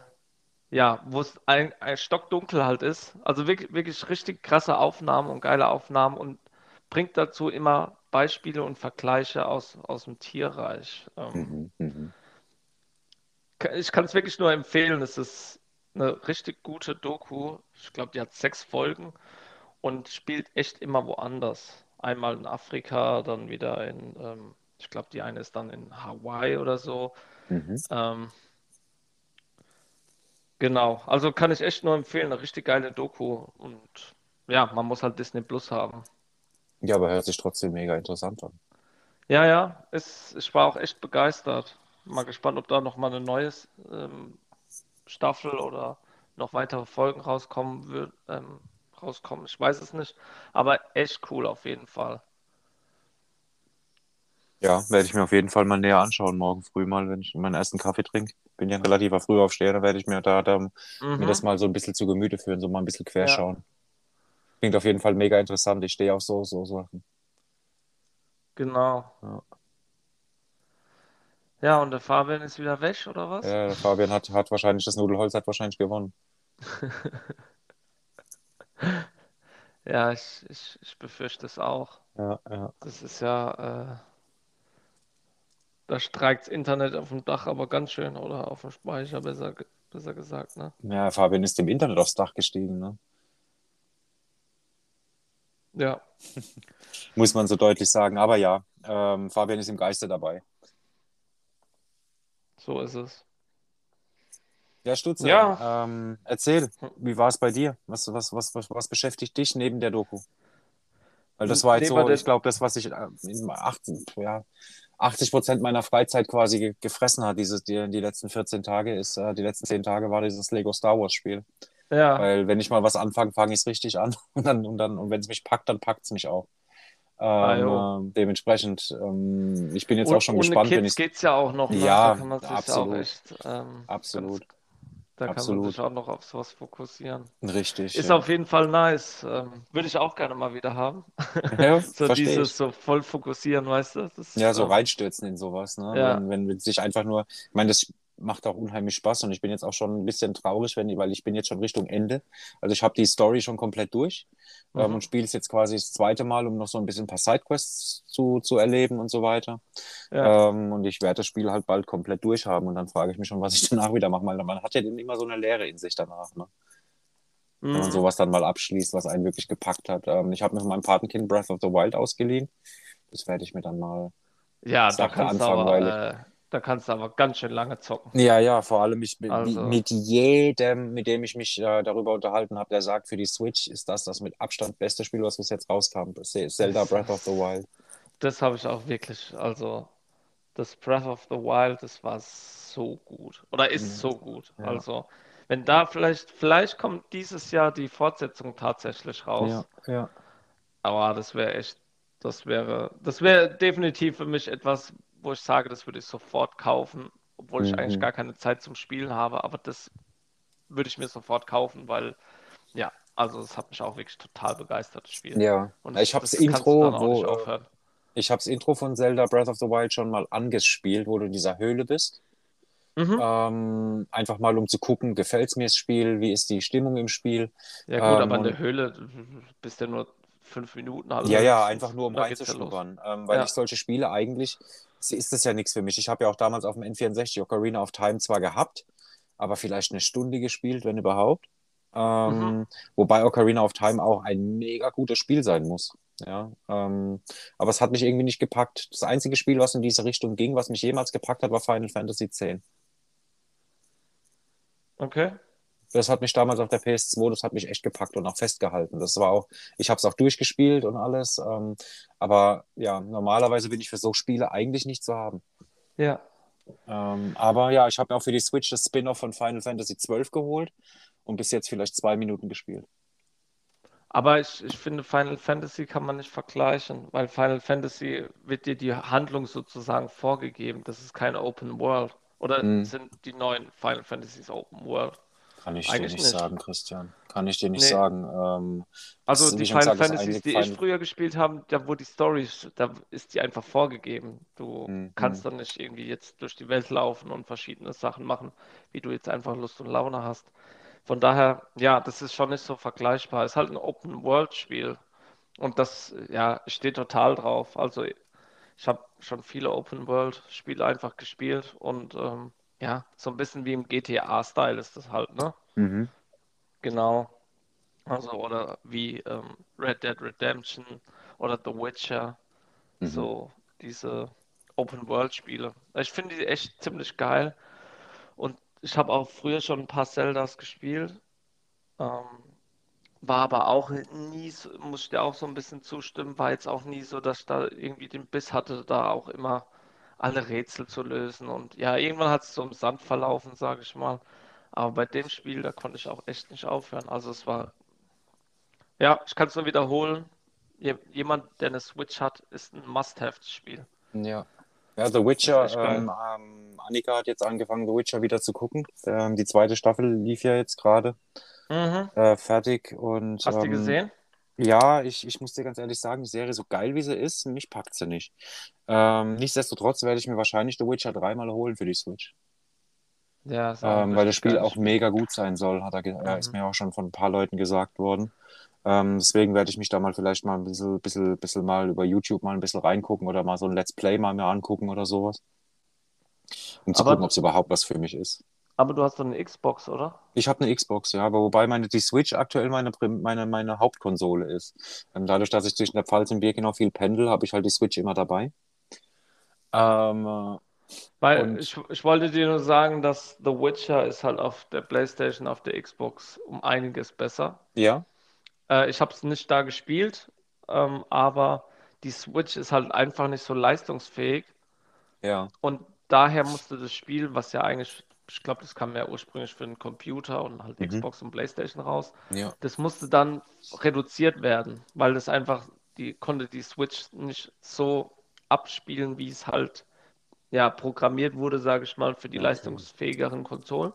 ja, wo es ein, ein stockdunkel halt ist. Also wirklich, wirklich richtig krasse Aufnahmen und geile Aufnahmen und bringt dazu immer Beispiele und Vergleiche aus, aus dem Tierreich. Ähm, Mhm. Mhm. ich kann es wirklich nur empfehlen. Es ist eine richtig gute Doku. Ich glaube, die hat sechs Folgen. und spielt echt immer woanders. Einmal in Afrika, dann wieder in, ähm, ich glaube, die eine ist dann in Hawaii oder so. Mhm. Ähm, genau, also kann ich echt nur empfehlen, eine richtig geile Doku und ja, man muss halt Disney Plus haben. Ja, aber hört sich trotzdem mega interessant an. Ja, ja, es, ich war auch echt begeistert. Mal gespannt, ob da noch mal eine neue ähm, Staffel oder noch weitere Folgen rauskommen wird, ähm, rauskommen. Ich weiß es nicht, aber echt cool auf jeden Fall. Ja, werde ich mir auf jeden Fall mal näher anschauen, morgen früh mal, wenn ich meinen ersten Kaffee trinke. Bin ja ein relativer Frühaufsteher, da werde ich mir da, da mir Mhm. das mal so ein bisschen zu Gemüte führen, so mal ein bisschen Ja, querschauen. Klingt auf jeden Fall mega interessant. Ich stehe auf so, so Sachen. genau. Ja. Ja, und der Fabian ist wieder weg, oder was? Ja, der Fabian hat, hat wahrscheinlich, das Nudelholz hat wahrscheinlich gewonnen. Ja, ich, ich, ich befürchte es auch. Ja, ja. Das ist ja, äh, da streikt das Internet auf dem Dach aber ganz schön, oder auf dem Speicher, besser, besser gesagt, ne? Ja, Fabian ist im Internet aufs Dach gestiegen, ne? Ja, Muss man so deutlich sagen. Aber ja, ähm, Fabian ist im Geiste dabei. So ist es. Ja, Stutze, Ja, ähm, erzähl, wie war es bei dir? Was, was, was, was, was beschäftigt dich neben der Doku? Weil das war jetzt so, ich glaube, das, was ich äh, in 80, ja, 80 Prozent meiner Freizeit quasi ge gefressen hat, dieses, die, die letzten 14 Tage, ist, äh, die letzten 10 Tage war dieses Lego Star Wars Spiel. ja, Weil wenn ich mal was anfange, fange ich es richtig an. Und dann, und dann, und wenn es mich packt, dann packt es mich auch. Ah Ähm, äh, dementsprechend, ähm, ich bin jetzt auch Oh, schon ohne gespannt, wenn Kids ich geht's ja auch noch, ne? Da Ja, kann man sich auch absolut, echt, ähm, ganz, absolut, da kann man absolut. sich auch noch auf sowas fokussieren. Richtig, Ist ja. auf jeden Fall nice. Ähm, würde ich auch gerne mal wieder haben. Ja, So dieses ich. so voll fokussieren, weißt du? Das, Ja, so reinstürzen in sowas, ne? ja, Wenn, wenn wenn sich einfach nur, ich meine, das macht auch unheimlich Spaß und ich bin jetzt auch schon ein bisschen traurig, wenn, weil ich bin jetzt schon Richtung Ende. Also ich habe die Story schon komplett durch ähm, mhm. und spiele es jetzt quasi das zweite Mal, um noch so ein bisschen ein paar Sidequests zu, zu erleben und so weiter. Ja, Ähm, und ich werde das Spiel halt bald komplett durchhaben und dann frage ich mich schon, was ich danach wieder mache, weil man hat ja immer so eine Leere in sich danach, ne? Wenn man mhm. sowas dann mal abschließt, was einen wirklich gepackt hat. Ähm, ich habe mir von meinem Patenkind Breath of the Wild ausgeliehen. Das werde ich mir dann mal Ja, da kannst anfangen, weil ich, aber, äh, da kannst du aber ganz schön lange zocken. Ja, ja, vor allem ich, mit, Also, mit jedem, mit dem ich mich äh, darüber unterhalten habe, der sagt, für die Switch ist das das mit Abstand beste Spiel, was bis jetzt rauskam. Zelda Breath of the Wild. das habe ich auch wirklich, also das Breath of the Wild, das war so gut. Oder ist so gut. Ja, Also, wenn da vielleicht, vielleicht kommt dieses Jahr die Fortsetzung tatsächlich ja, raus. ja. Aber das wäre echt, das wäre, das wäre definitiv für mich etwas, wo ich sage, das würde ich sofort kaufen, obwohl ich eigentlich Mhm. gar keine Zeit zum Spielen habe, aber das würde ich mir sofort kaufen, weil, ja, also es hat mich auch wirklich total begeistert, das Spiel. Ja, Und ich habe das du Intro, wo äh, ich habe das Intro von Zelda Breath of the Wild schon mal angespielt, wo du in dieser Höhle bist. Mhm. Ähm, einfach mal um zu gucken, gefällt mir das Spiel, wie ist die Stimmung im Spiel. Ja gut, Ähm, aber in der Höhle du bist ja nur fünf Minuten Ja, alle, ja, einfach nur um ja reinzuschnuppern, ähm, weil ich Ja, solche Spiele eigentlich, ist ist das ja nichts für mich. Ich habe ja auch damals auf dem N64 Ocarina of Time zwar gehabt, aber vielleicht eine Stunde gespielt, wenn überhaupt. mhm. Ähm, wobei Ocarina of Time auch ein mega gutes Spiel sein muss. Ja, ähm, aber es hat mich irgendwie nicht gepackt. Das einzige Spiel, was in diese Richtung ging, was mich jemals gepackt hat, war Final Fantasy X. Okay. Das hat mich damals auf der PS2, das hat mich echt gepackt und auch festgehalten. Das war auch, ich habe es auch durchgespielt und alles. Ähm, aber ja, normalerweise bin ich für so Spiele eigentlich nicht zu haben. Ja. Ähm, aber ja, ich habe mir auch für die Switch das Spin-off von Final Fantasy XII geholt und bis jetzt vielleicht zwei Minuten gespielt. Aber ich, ich finde, Final Fantasy kann man nicht vergleichen, weil Final Fantasy wird dir die Handlung sozusagen vorgegeben. Das ist keine Open World. Oder Hm, sind die neuen Final Fantasies Open World? Kann ich dir Eigentlich nicht nicht. sagen, Christian. Kann ich dir nicht Nee. sagen. Ähm, Also die Final Fantasies, die ich früher gespielt habe, da wo die Story, da ist die einfach vorgegeben. Du Hm, kannst dann nicht irgendwie jetzt durch die Welt laufen und verschiedene Sachen machen, wie du jetzt einfach Lust und Laune hast. Von daher, ja, das ist schon nicht so vergleichbar. Es ist halt ein Open-World-Spiel. Und das, ja, ich stehe total drauf. Also ich habe schon viele Open-World-Spiele einfach gespielt und ähm, ja, so ein bisschen wie im GTA-Style ist das halt, ne? Mhm. Genau. Also, oder wie ähm, Red Dead Redemption oder The Witcher. Mhm. So diese Open-World-Spiele. Ich finde die echt ziemlich geil. Und ich habe auch früher schon ein paar Zeldas gespielt. Ähm, war aber auch nie, so- muss ich dir auch so ein bisschen zustimmen, war jetzt auch nie so, dass ich da irgendwie den Biss hatte, da auch immer alle Rätsel zu lösen. Und ja, irgendwann hat es so im Sand verlaufen, sage ich mal. Aber bei dem Spiel, da konnte ich auch echt nicht aufhören. Also es war, ja, ich kann es nur wiederholen. Je- Jemand, der eine Switch hat, ist ein Must-Have-Spiel. Ja. Ja, The Witcher, ähm, ähm, Annika hat jetzt angefangen, The Witcher wieder zu gucken. Ähm, die zweite Staffel lief ja jetzt gerade Mhm. äh, fertig und Hast du die ähm, gesehen? Ja, ich, ich muss dir ganz ehrlich sagen, die Serie, so geil wie sie ist, mich packt sie nicht. Ähm, nichtsdestotrotz werde ich mir wahrscheinlich The Witcher dreimal holen für die Switch. Ja, Ähm, weil das Spiel auch mega gut sein soll, hat er, ja, ist Mhm. mir auch schon von ein paar Leuten gesagt worden. Ähm, deswegen werde ich mich da mal vielleicht mal ein bisschen, bisschen, bisschen mal über YouTube mal ein bisschen reingucken oder mal so ein Let's Play mal mir angucken oder sowas. Um zu Aber- gucken, ob es überhaupt was für mich ist. Aber du hast so eine Xbox, oder? Ich habe eine Xbox, ja, aber wobei meine, die Switch aktuell meine, meine, meine Hauptkonsole ist. Ähm, dadurch, dass ich zwischen der Pfalz und Birkenau viel pendel, habe ich halt die Switch immer dabei. Ähm, äh, Weil Und- ich, ich wollte dir nur sagen, dass The Witcher ist halt auf der PlayStation, auf der Xbox um einiges besser. ja, Äh, ich habe es nicht da gespielt, ähm, aber die Switch ist halt einfach nicht so leistungsfähig ja, und daher musste das Spiel, was ja eigentlich, ich glaube, das kam ja ursprünglich für den Computer und halt Mhm. Xbox und PlayStation raus, ja, das musste dann reduziert werden, weil das einfach, die konnte die Switch nicht so abspielen, wie es halt ja programmiert wurde, sage ich mal, für die Okay. leistungsfähigeren Konsolen.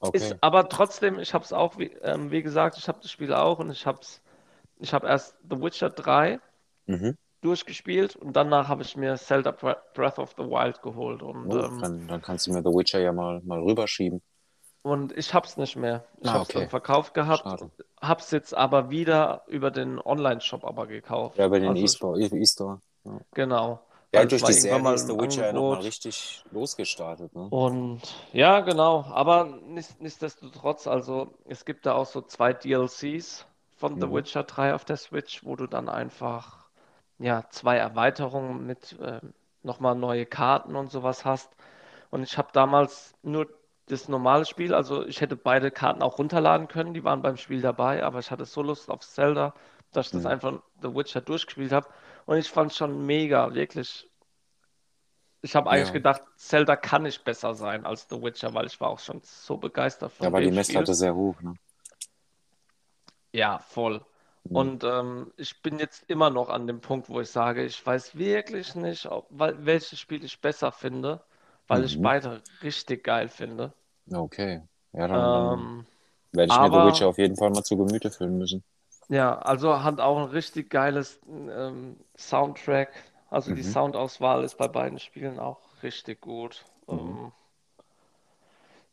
okay. Ist aber trotzdem, ich habe es auch, wie, ähm, wie gesagt, ich habe das Spiel auch und ich habe ich habe erst The Witcher 3 Mhm. Durchgespielt und danach habe ich mir Zelda Bre- Breath of the Wild geholt und, Oh, ähm, dann, dann kannst du mir The Witcher ja mal, mal rüberschieben. und ich habe es nicht mehr. Ich Ah, habe es okay. dann verkauft gehabt, Schade. habe es jetzt aber wieder über den Online-Shop aber gekauft. Ja, bei den Also, E-Store. E-Store. Ja, Genau. ja es durch die Serie mal ist The Witcher ja nochmal richtig losgestartet. Ne? Und ja, genau. Aber nichts- nichtsdestotrotz, also es gibt da auch so zwei DLCs von The Mhm. Witcher 3 auf der Switch, wo du dann einfach ja zwei Erweiterungen mit ähm, nochmal neue Karten und sowas hast. Und ich habe damals nur das normale Spiel, also ich hätte beide Karten auch runterladen können, die waren beim Spiel dabei, aber ich hatte so Lust auf Zelda, dass ich das Mhm. einfach The Witcher durchgespielt habe. Und ich fand es schon mega, wirklich. Ich habe eigentlich Ja. gedacht, Zelda kann nicht besser sein als The Witcher, weil ich war auch schon so begeistert von Da war die dem Messlatte Spiel. sehr hoch. Ne? Ja, voll. Mhm. Und ähm, ich bin jetzt immer noch an dem Punkt, wo ich sage, ich weiß wirklich nicht, ob, weil, welches Spiel ich besser finde, weil ich Mhm. beide richtig geil finde. Okay. Ja, dann, Ähm, werde ich mir The aber- Witcher auf jeden Fall mal zu Gemüte führen müssen. ja, also hat auch ein richtig geiles ähm, Soundtrack. Also die Mhm. Soundauswahl ist bei beiden Spielen auch richtig gut. Mhm. Ähm,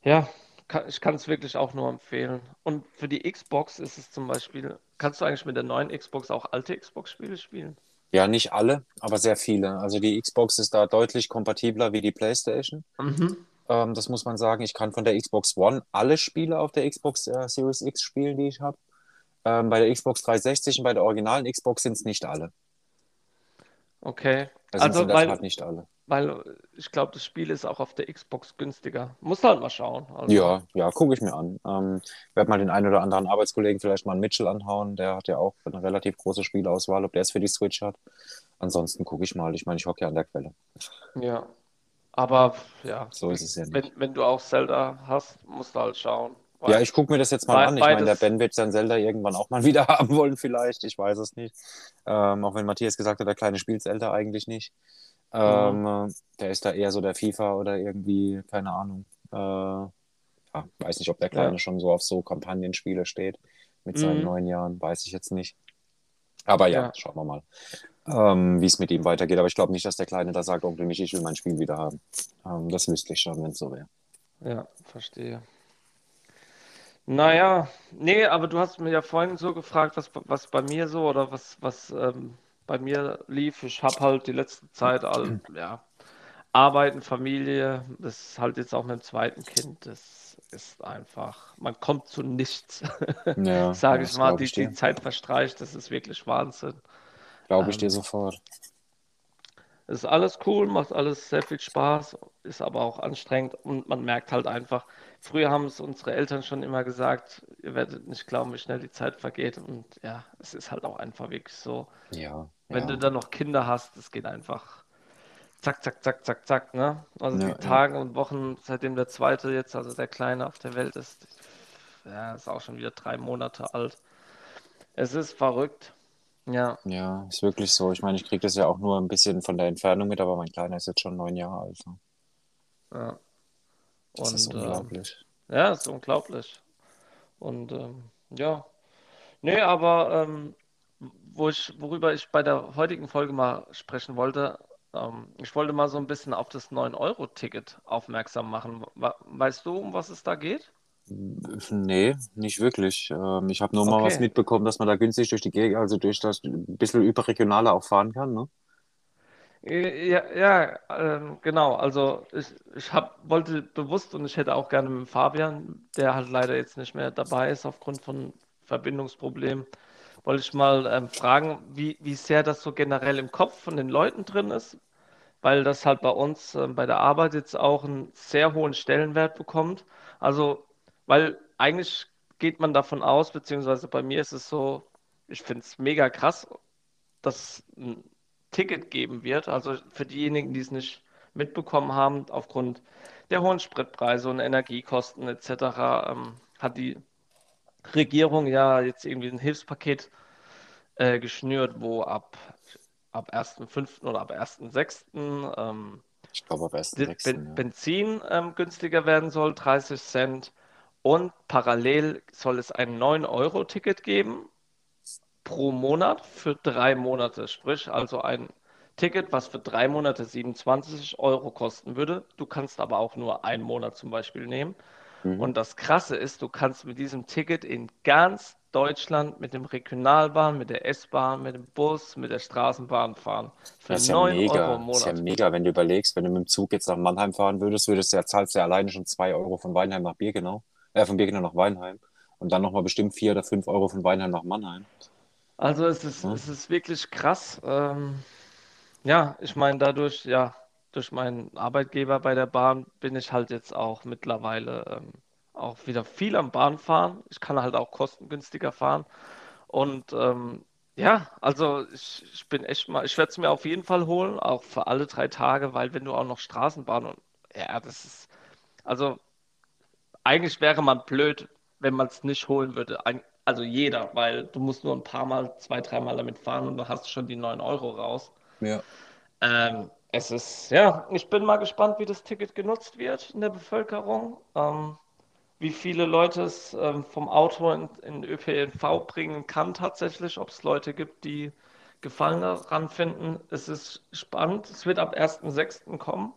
ja, kann, ich kann es wirklich auch nur empfehlen. Und für die Xbox ist es zum Beispiel, kannst du eigentlich mit der neuen Xbox auch alte Xbox-Spiele spielen? Ja, nicht alle, aber sehr viele. Also die Xbox ist da deutlich kompatibler wie die PlayStation. Mhm. Ähm, das muss man sagen. Ich kann von der Xbox One alle Spiele auf der Xbox äh, Series X spielen, die ich habe. Ähm, bei der Xbox 360 und bei der originalen Xbox sind es nicht alle. Okay. Da sind Also, in der weil, nicht alle. weil ich glaube, das Spiel ist auch auf der Xbox günstiger. Muss halt mal schauen. Also, Ja, ja, gucke ich mir an. Ähm, werde mal den einen oder anderen Arbeitskollegen vielleicht mal einen Mitchell anhauen. Der hat ja auch eine relativ große Spielauswahl, ob der es für die Switch hat. Ansonsten gucke ich mal. Ich meine, ich hocke ja an der Quelle. Ja. Aber ja, So ist es ja nicht. wenn, wenn du auch Zelda hast, musst du halt schauen. Ja, ich gucke mir das jetzt mal Be- an. Ich meine, der beides- Ben wird sein Zelda irgendwann auch mal wieder haben wollen, vielleicht. Ich weiß es nicht. Ähm, auch wenn Matthias gesagt hat, der Kleine spielt Zelda eigentlich nicht. Ähm, äh, Der ist da eher so der FIFA oder irgendwie, keine Ahnung. Äh, ja, weiß nicht, ob der Kleine Ja. schon so auf so Kampagnenspiele steht mit seinen Mhm. neun Jahren. Weiß ich jetzt nicht. Aber ja, Ja. schauen wir mal, ähm, wie es mit ihm weitergeht. Aber ich glaube nicht, dass der Kleine da sagt, Onkel Michi, ich will mein Spiel wieder haben. Ähm, das wüsste ich schon, wenn es so wäre. Ja, verstehe. Naja, nee, aber du hast mir ja vorhin so gefragt, was, was bei mir so oder was, was ähm, bei mir lief. Ich habe halt die letzte Zeit all, ja, Arbeiten, Familie, das ist halt jetzt auch mit dem zweiten Kind, das ist einfach, man kommt zu nichts, Ja, sage ja, ich mal. Die, ich die dir. Zeit verstreicht, das ist wirklich Wahnsinn. Glaube ich dir Ähm, sofort. Es ist alles cool, macht alles sehr viel Spaß, ist aber auch anstrengend und man merkt halt einfach, früher haben es unsere Eltern schon immer gesagt, ihr werdet nicht glauben, wie schnell die Zeit vergeht und ja, es ist halt auch einfach wirklich so. Ja, Wenn du ja, dann noch Kinder hast, es geht einfach zack, zack, zack, zack, zack, ne? Also die ja, ja. Tage und Wochen, seitdem der zweite jetzt, also der Kleine auf der Welt ist, ja, ist auch schon wieder drei Monate alt. Es ist verrückt. Ja, Ja, ist wirklich so. Ich meine, ich kriege das ja auch nur ein bisschen von der Entfernung mit, aber mein Kleiner ist jetzt schon neun Jahre alt. ne? ja. Das ist Und ähm, unglaublich. ja, ist unglaublich. Und ähm, ja, nee, aber ähm, wo ich, worüber ich bei der heutigen Folge mal sprechen wollte, ähm, ich wollte mal so ein bisschen auf das 9-Euro-Ticket aufmerksam machen. Weißt du, um was es da geht? Nee, nicht wirklich. Ähm, ich habe nur mal was Okay. mitbekommen, dass man da günstig durch die Gegend, also durch das ein bisschen überregionaler auch fahren kann, ne? Äh, Ja, ja, ähm, genau. Also ich, ich hab, wollte bewusst und ich hätte auch gerne mit Fabian, der halt leider jetzt nicht mehr dabei ist aufgrund von Verbindungsproblemen, wollte ich mal ähm, fragen, wie, wie sehr das so generell im Kopf von den Leuten drin ist, weil das halt bei uns ähm, bei der Arbeit jetzt auch einen sehr hohen Stellenwert bekommt. Also, weil eigentlich geht man davon aus, beziehungsweise bei mir ist es so, ich finde es mega krass, dass es ein Ticket geben wird. Also für diejenigen, die es nicht mitbekommen haben, aufgrund der hohen Spritpreise und Energiekosten etc., ähm, hat die Regierung ja jetzt irgendwie ein Hilfspaket äh, geschnürt, wo ab, ab 1.5. oder ab 1.6. Ähm, Ich glaube ab die 1.6. Ben Ja. Benzin ähm, günstiger werden soll, 30 Cent. Und parallel soll es ein 9-Euro-Ticket geben pro Monat für drei Monate. Sprich, also ein Ticket, was für drei Monate 27 Euro kosten würde. Du kannst aber auch nur einen Monat zum Beispiel nehmen. Mhm. Und das Krasse ist, du kannst mit diesem Ticket in ganz Deutschland mit dem Regionalbahn, mit der S-Bahn, mit dem Bus, mit der Straßenbahn fahren. Für Das ist ja 9 Euro mega. im Das ist ja Monat. mega, wenn du überlegst, wenn du mit dem Zug jetzt nach Mannheim fahren würdest, würdest du ja, zahlst du ja alleine schon 2 Euro von Weinheim nach Birkenau, äh, von Birkenau nach Weinheim. Und dann nochmal bestimmt 4 oder 5 Euro von Weinheim nach Mannheim. Also es ist, Ja. es ist wirklich krass. Ähm, ja, ich meine, dadurch, ja, durch meinen Arbeitgeber bei der Bahn bin ich halt jetzt auch mittlerweile ähm, auch wieder viel am Bahnfahren. Ich kann halt auch kostengünstiger fahren. Und ähm, ja, also ich, ich bin echt mal, ich werde es mir auf jeden Fall holen, auch für alle drei Tage, weil wenn du auch noch Straßenbahn und ja, das ist, also eigentlich wäre man blöd, wenn man es nicht holen würde. Also jeder, weil du musst nur ein paar Mal, zwei, dreimal damit fahren und dann hast du schon die 9 Euro raus. Ja. Ähm, es ist, ja, ich bin mal gespannt, wie das Ticket genutzt wird in der Bevölkerung. Ähm, wie viele Leute es ähm, vom Auto in, in ÖPNV bringen kann tatsächlich, ob es Leute gibt, die Gefallen daran finden. Es ist spannend. Es wird ab 1.6. kommen,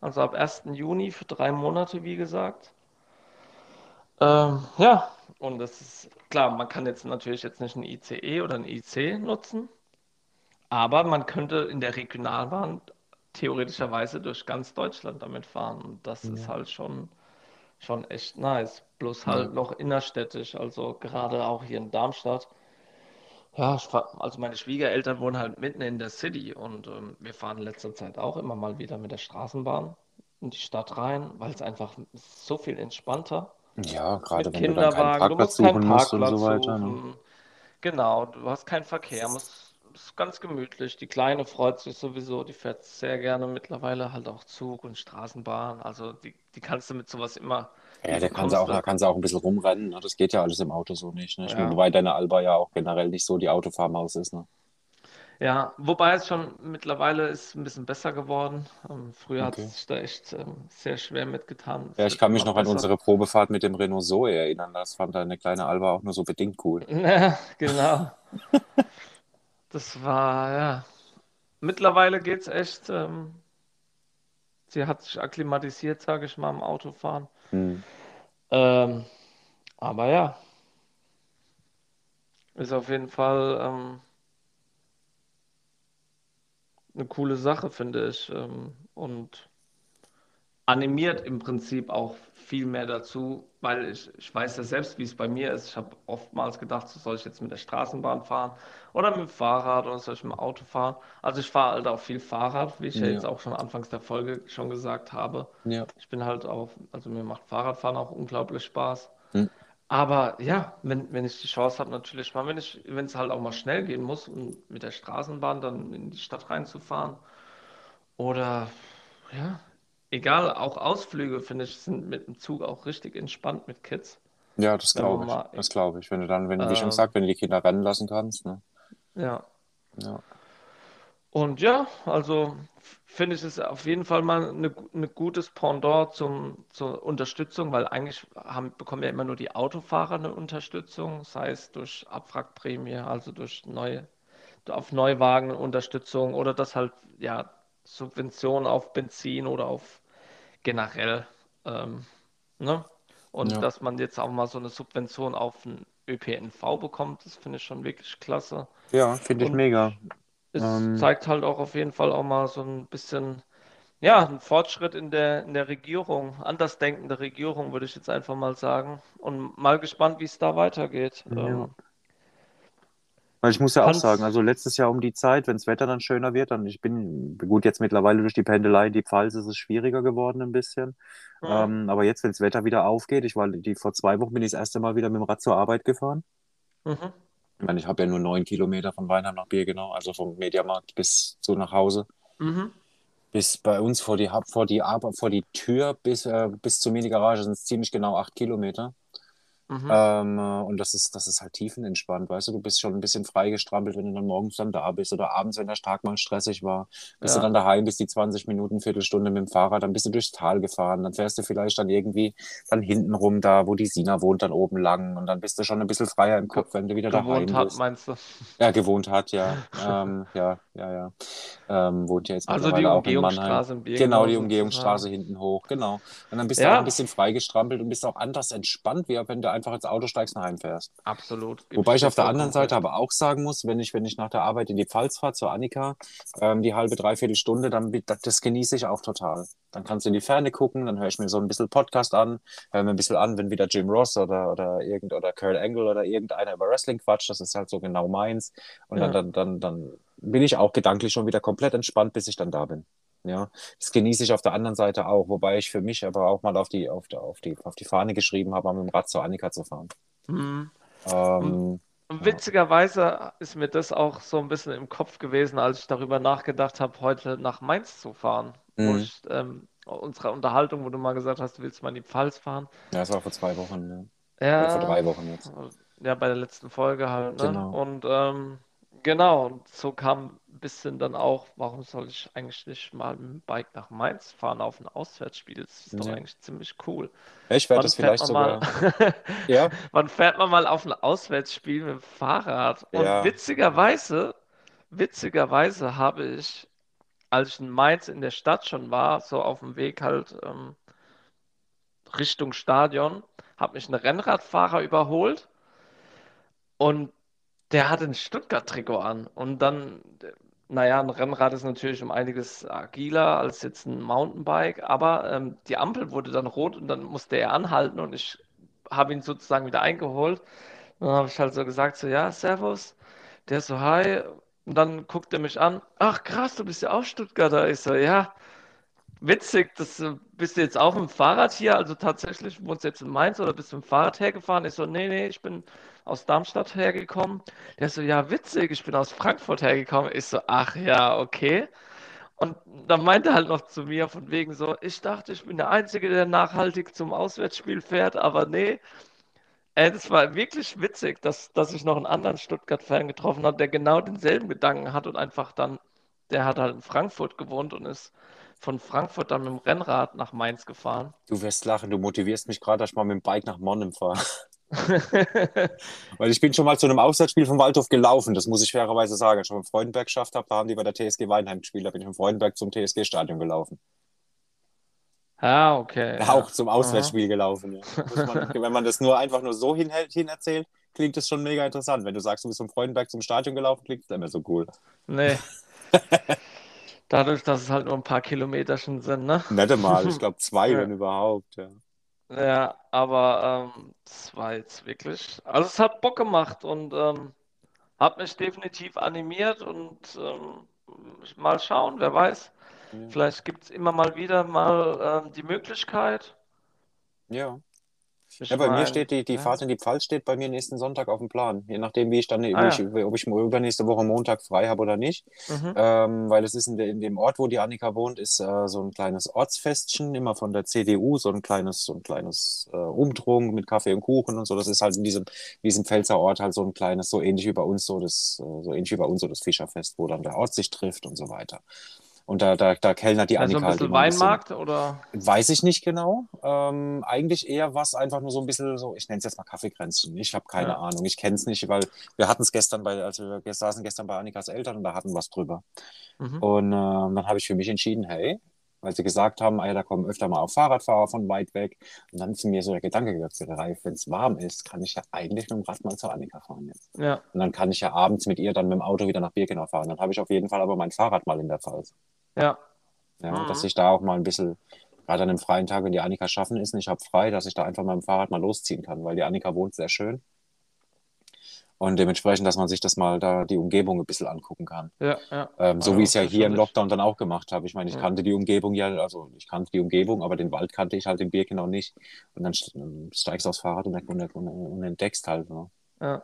also ab 1. Juni für drei Monate, wie gesagt. Ähm, ja, und das ist klar, man kann jetzt natürlich jetzt nicht ein ICE oder ein IC nutzen, aber man könnte in der Regionalbahn theoretischerweise durch ganz Deutschland damit fahren. Und das ist Ja. halt schon, schon echt nice. Bloß Ja. halt noch innerstädtisch, also gerade auch hier in Darmstadt. Ja, fahr, also meine Schwiegereltern wohnen halt mitten in der City und ähm, wir fahren in letzter Zeit auch immer mal wieder mit der Straßenbahn in die Stadt rein, weil es einfach so viel entspannter Ja, gerade wenn du dann keinen Kinderwagen, du Parkplatz musst keinen suchen musst und so weiter. Ne? suchen. Genau, du hast keinen Verkehr, musst, ist ganz gemütlich. Die Kleine freut sich sowieso, die fährt sehr gerne mittlerweile halt auch Zug und Straßenbahn. Also die, die kannst du mit sowas immer, Ja, da kann sie auch, du. da kann sie auch ein bisschen rumrennen. Ne? Das geht ja alles im Auto so nicht. Ne? Ich meine, Ja. wobei deine Alba ja auch generell nicht so die Autofahrmaus ist. Ne? Ja, wobei es schon mittlerweile ist ein bisschen besser geworden. Ähm, früher hat Okay. es sich da echt ähm, sehr schwer mitgetan. Es Ja, ich kann mich noch an besser. unsere Probefahrt mit dem Renault Zoe erinnern. Das fand deine kleine Alba auch nur so bedingt cool. Ja, genau. Das war, ja. Mittlerweile geht's echt. Ähm, sie hat sich akklimatisiert, sage ich mal, im Autofahren. Hm. Ähm, aber ja, ist auf jeden Fall ähm, eine coole Sache, finde ich. Ähm, und animiert im Prinzip auch viel mehr dazu, weil ich, ich weiß ja selbst, wie es bei mir ist. Ich habe oftmals gedacht, so soll ich jetzt mit der Straßenbahn fahren oder mit dem Fahrrad oder soll ich mit dem Auto fahren. Also ich fahre halt auch viel Fahrrad, wie ich ja, Ja. jetzt auch schon anfangs der Folge schon gesagt habe. Ja. Ich bin halt auch, also mir macht Fahrradfahren auch unglaublich Spaß. Hm. Aber ja, wenn, wenn ich die Chance habe, natürlich mal, wenn ich, wenn es halt auch mal schnell gehen muss und mit der Straßenbahn dann in die Stadt reinzufahren. Oder ja, egal, auch Ausflüge, finde ich, sind mit dem Zug auch richtig entspannt mit Kids. Ja, das Wenn man glaube ich. mal- Das glaube ich. Wenn du dann, wenn du, wie schon Ähm. gesagt, wenn du die Kinder rennen lassen kannst, ne? Ja. Ja. Und ja, also finde ich es auf jeden Fall mal eine, gu- eine gutes Pendant zum, zur Unterstützung, weil eigentlich haben, bekommen ja immer nur die Autofahrer eine Unterstützung, sei es durch Abwrackprämie, also durch neue, auf Neuwagen Unterstützung oder das halt, ja, Subventionen auf Benzin oder auf generell, ähm, ne? Und Ja. dass man jetzt auch mal so eine Subvention auf den ÖPNV bekommt, das finde ich schon wirklich klasse. Ja, finde ich mega. Es Ähm. zeigt halt auch auf jeden Fall auch mal so ein bisschen, ja, einen Fortschritt in der, in der Regierung, andersdenkende Regierung, würde ich jetzt einfach mal sagen. Und mal gespannt, wie es da weitergeht. Ja. Ähm, Weil ich muss ja auch sagen, also letztes Jahr um die Zeit, wenn das Wetter dann schöner wird, dann ich bin gut jetzt mittlerweile durch die Pendelei in die Pfalz ist es schwieriger geworden ein bisschen. mhm. Ähm, aber jetzt, wenn das Wetter wieder aufgeht, ich war die vor zwei Wochen bin ich das erste Mal wieder mit dem Rad zur Arbeit gefahren. Mhm. Ich meine, ich habe ja nur neun Kilometer von Weinheim nach Birkenau, also vom Mediamarkt bis so nach Hause. Mhm. Bis bei uns vor die, vor die, vor die Tür bis, äh, bis zur Mini-Garage sind es ziemlich genau acht Kilometer. Mhm. Ähm, äh, und das ist, das ist halt tiefenentspannt, weißt du, du bist schon ein bisschen freigestrampelt, wenn du dann morgens dann da bist oder abends, wenn der Tag mal stressig war. Bist Ja. du dann daheim, bist die 20 Minuten, Viertelstunde mit dem Fahrrad, dann bist du durchs Tal gefahren, dann fährst du vielleicht dann irgendwie dann hinten rum da, wo die Sina wohnt, dann oben lang und dann bist du schon ein bisschen freier im Kopf, wenn du wieder daheim Gewohnt hat, bist. meinst du? Ja, gewohnt hat, ja. ähm, ja, ja, ja. Ähm, wohnt ja jetzt Also die in. Umgehungsstraße in Birkenau Genau, die. Umgehungsstraße hinten hoch, genau. Und dann bist du Ja. auch ein bisschen freigestrampelt und bist auch anders entspannt, wie wenn du einfach ins Auto steigst und heimfährst. Absolut. Gebe Wobei ich auf der anderen Seite aber auch sagen muss, wenn ich, wenn ich nach der Arbeit in die Pfalz fahre, zur Annika, ähm, die halbe, dreiviertel Stunde, dann das genieße ich auch total. Dann kannst du in die Ferne gucken, dann höre ich mir so ein bisschen Podcast an, höre mir ein bisschen an, wenn wieder Jim Ross oder, oder irgend oder Kurt Angle oder irgendeiner über Wrestling quatscht, das ist halt so genau meins. Und Ja. dann, dann, dann, dann bin ich auch gedanklich schon wieder komplett entspannt, bis ich dann da bin. Ja, das genieße ich auf der anderen Seite auch, wobei ich für mich aber auch mal auf die, auf die, auf die, auf die Fahne geschrieben habe, mal mit dem Rad zur Annika zu fahren. Mhm. Ähm, Und witzigerweise ist mir das auch so ein bisschen im Kopf gewesen, als ich darüber nachgedacht habe, heute nach Mainz zu fahren. Wo Mhm. ich, ähm, unsere Unterhaltung, wo du mal gesagt hast, du willst mal in die Pfalz fahren. Ja, das war vor zwei Wochen, ne? Ja, Oder vor drei Wochen jetzt. ja, bei der letzten Folge halt, ne? Genau. Und ähm, genau, und so kam ein bisschen dann auch, warum soll ich eigentlich nicht mal mit dem Bike nach Mainz fahren auf ein Auswärtsspiel? Das ist doch Ja. eigentlich ziemlich cool. Ich werde das vielleicht man sogar. mal, Ja, wann fährt man mal auf ein Auswärtsspiel mit dem Fahrrad? Und Ja. witzigerweise, witzigerweise habe ich, als ich in Mainz in der Stadt schon war, so auf dem Weg halt ähm, Richtung Stadion, hat mich ein Rennradfahrer überholt und der hatte ein Stuttgart-Trikot an. Und dann, naja, ein Rennrad ist natürlich um einiges agiler als jetzt ein Mountainbike, aber ähm, die Ampel wurde dann rot und dann musste er anhalten und ich habe ihn sozusagen wieder eingeholt. Und dann habe ich halt so gesagt, so, ja, Servus. Der so, hi. Und dann guckt er mich an. Ach, krass, du bist ja auch Stuttgarter. Ich so, ja, witzig, das, äh, bist du jetzt auch dem Fahrrad hier? Also tatsächlich wohnst du jetzt in Mainz oder bist du dem Fahrrad hergefahren? Ich so, nee, nee, ich bin aus Darmstadt hergekommen. Der so, ja, witzig, ich bin aus Frankfurt hergekommen. Ich so, ach ja, okay. Und dann meinte er halt noch zu mir von wegen so, ich dachte, ich bin der Einzige, der nachhaltig zum Auswärtsspiel fährt, aber nee. Ey, das war wirklich witzig, dass, dass ich noch einen anderen Stuttgart-Fan getroffen habe, der genau denselben Gedanken hat und einfach dann, der hat halt in Frankfurt gewohnt und ist von Frankfurt dann mit dem Rennrad nach Mainz gefahren. du wirst lachen, du motivierst mich gerade, dass ich mal mit dem Bike nach Monnem fahre. Weil ich bin schon mal zu einem Auswärtsspiel vom Waldhof gelaufen, das muss ich fairerweise sagen. Schon im Freudenberg geschafft habe, da haben die bei der TSG Weinheim gespielt, da bin ich im Freudenberg zum TSG-Stadion gelaufen. Ja, okay. Ja. Auch zum Auswärtsspiel gelaufen. Ja. Man, wenn man das nur einfach nur so hin, hin erzählt, klingt das schon mega interessant. Wenn du sagst, du bist vom Freudenberg zum Stadion gelaufen, klingt das immer so cool. Nee. Dadurch, dass es halt nur ein paar Kilometer schon sind, ne? Nette mal, ich glaube zwei, Ja. wenn überhaupt. Ja. Ja, aber ähm, das war jetzt wirklich. Also es hat Bock gemacht und ähm, hat mich definitiv animiert und ähm, mal schauen, wer weiß. Ja. Vielleicht gibt es immer mal wieder mal ähm, die Möglichkeit. ja. Ja, bei mir steht die, die ja. Fahrt in die Pfalz steht bei mir nächsten Sonntag auf dem Plan. Je nachdem, wie ich dann, Ah, ich, ob ich übernächste Woche Montag frei habe oder nicht. Mhm. Ähm, weil es ist in, in dem Ort, wo die Annika wohnt, ist äh, so ein kleines Ortsfestchen, immer von der CDU, so ein kleines, so ein kleines äh, Umtrunk mit Kaffee und Kuchen und so. Das ist halt in diesem, diesem Pfälzer Ort halt so ein kleines, so ähnlich wie bei uns, so das, äh, so ähnlich wie bei uns so das Fischerfest, wo dann der Ort sich trifft und so weiter. Und da, da, da kellnert die Also Annika ein halt bisschen immer ein bisschen. Weinmarkt oder? Weiß ich nicht genau. Ähm, eigentlich eher was einfach nur so ein bisschen so, ich nenne es jetzt mal Kaffeekränzchen. Ich habe keine Ja. Ahnung. Ich kenne es nicht, weil wir hatten es gestern bei, also wir saßen gestern bei Annikas Eltern und da hatten wir was drüber. Mhm. Und ähm, dann habe ich für mich entschieden, hey, weil sie gesagt haben, ah ja, da kommen öfter mal auch Fahrradfahrer von weit weg. Und dann ist mir so der Gedanke gedacht, Ralf, wenn es warm ist, kann ich ja eigentlich mit dem Rad mal zur Annika fahren jetzt. Ja, Und dann kann ich ja abends mit ihr dann mit dem Auto wieder nach Birkenau fahren. Dann habe ich auf jeden Fall aber mein Fahrrad mal in der Pfalz. ja, Ja, Mhm. dass ich da auch mal ein bisschen, gerade an einem freien Tag, wenn die Annika schaffen ist und ich habe frei, dass ich da einfach mit dem Fahrrad mal losziehen kann, weil die Annika wohnt sehr schön. Und dementsprechend, dass man sich das mal da die Umgebung ein bisschen angucken kann. ja, ja. Ähm, so Ja, wie ich es ja hier im. Lockdown dann auch gemacht habe. Ich meine, ich Ja. kannte die Umgebung ja, also ich kannte die Umgebung, aber den Wald kannte ich halt in Birkenau nicht. Und dann st- steigst du aufs Fahrrad und, und, und, und entdeckst halt. Ne? Ja.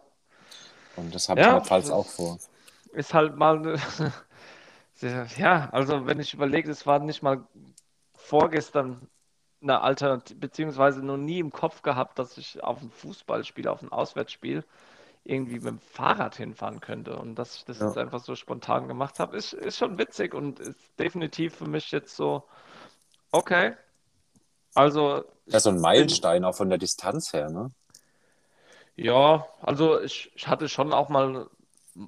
Und das habe ich das- auch vor. Ist halt mal, sehr- ja, also wenn ich überlege, es war nicht mal vorgestern eine Alternative, beziehungsweise noch nie im Kopf gehabt, dass ich auf ein Fußballspiel, auf ein Auswärtsspiel irgendwie mit dem Fahrrad hinfahren könnte. Und dass ich das Ja. jetzt einfach so spontan gemacht habe, ist, ist schon witzig und ist definitiv für mich jetzt so, okay. Also, Ja, so ein Meilenstein auch von der Distanz her, ne? Ja, also ich, ich hatte schon auch mal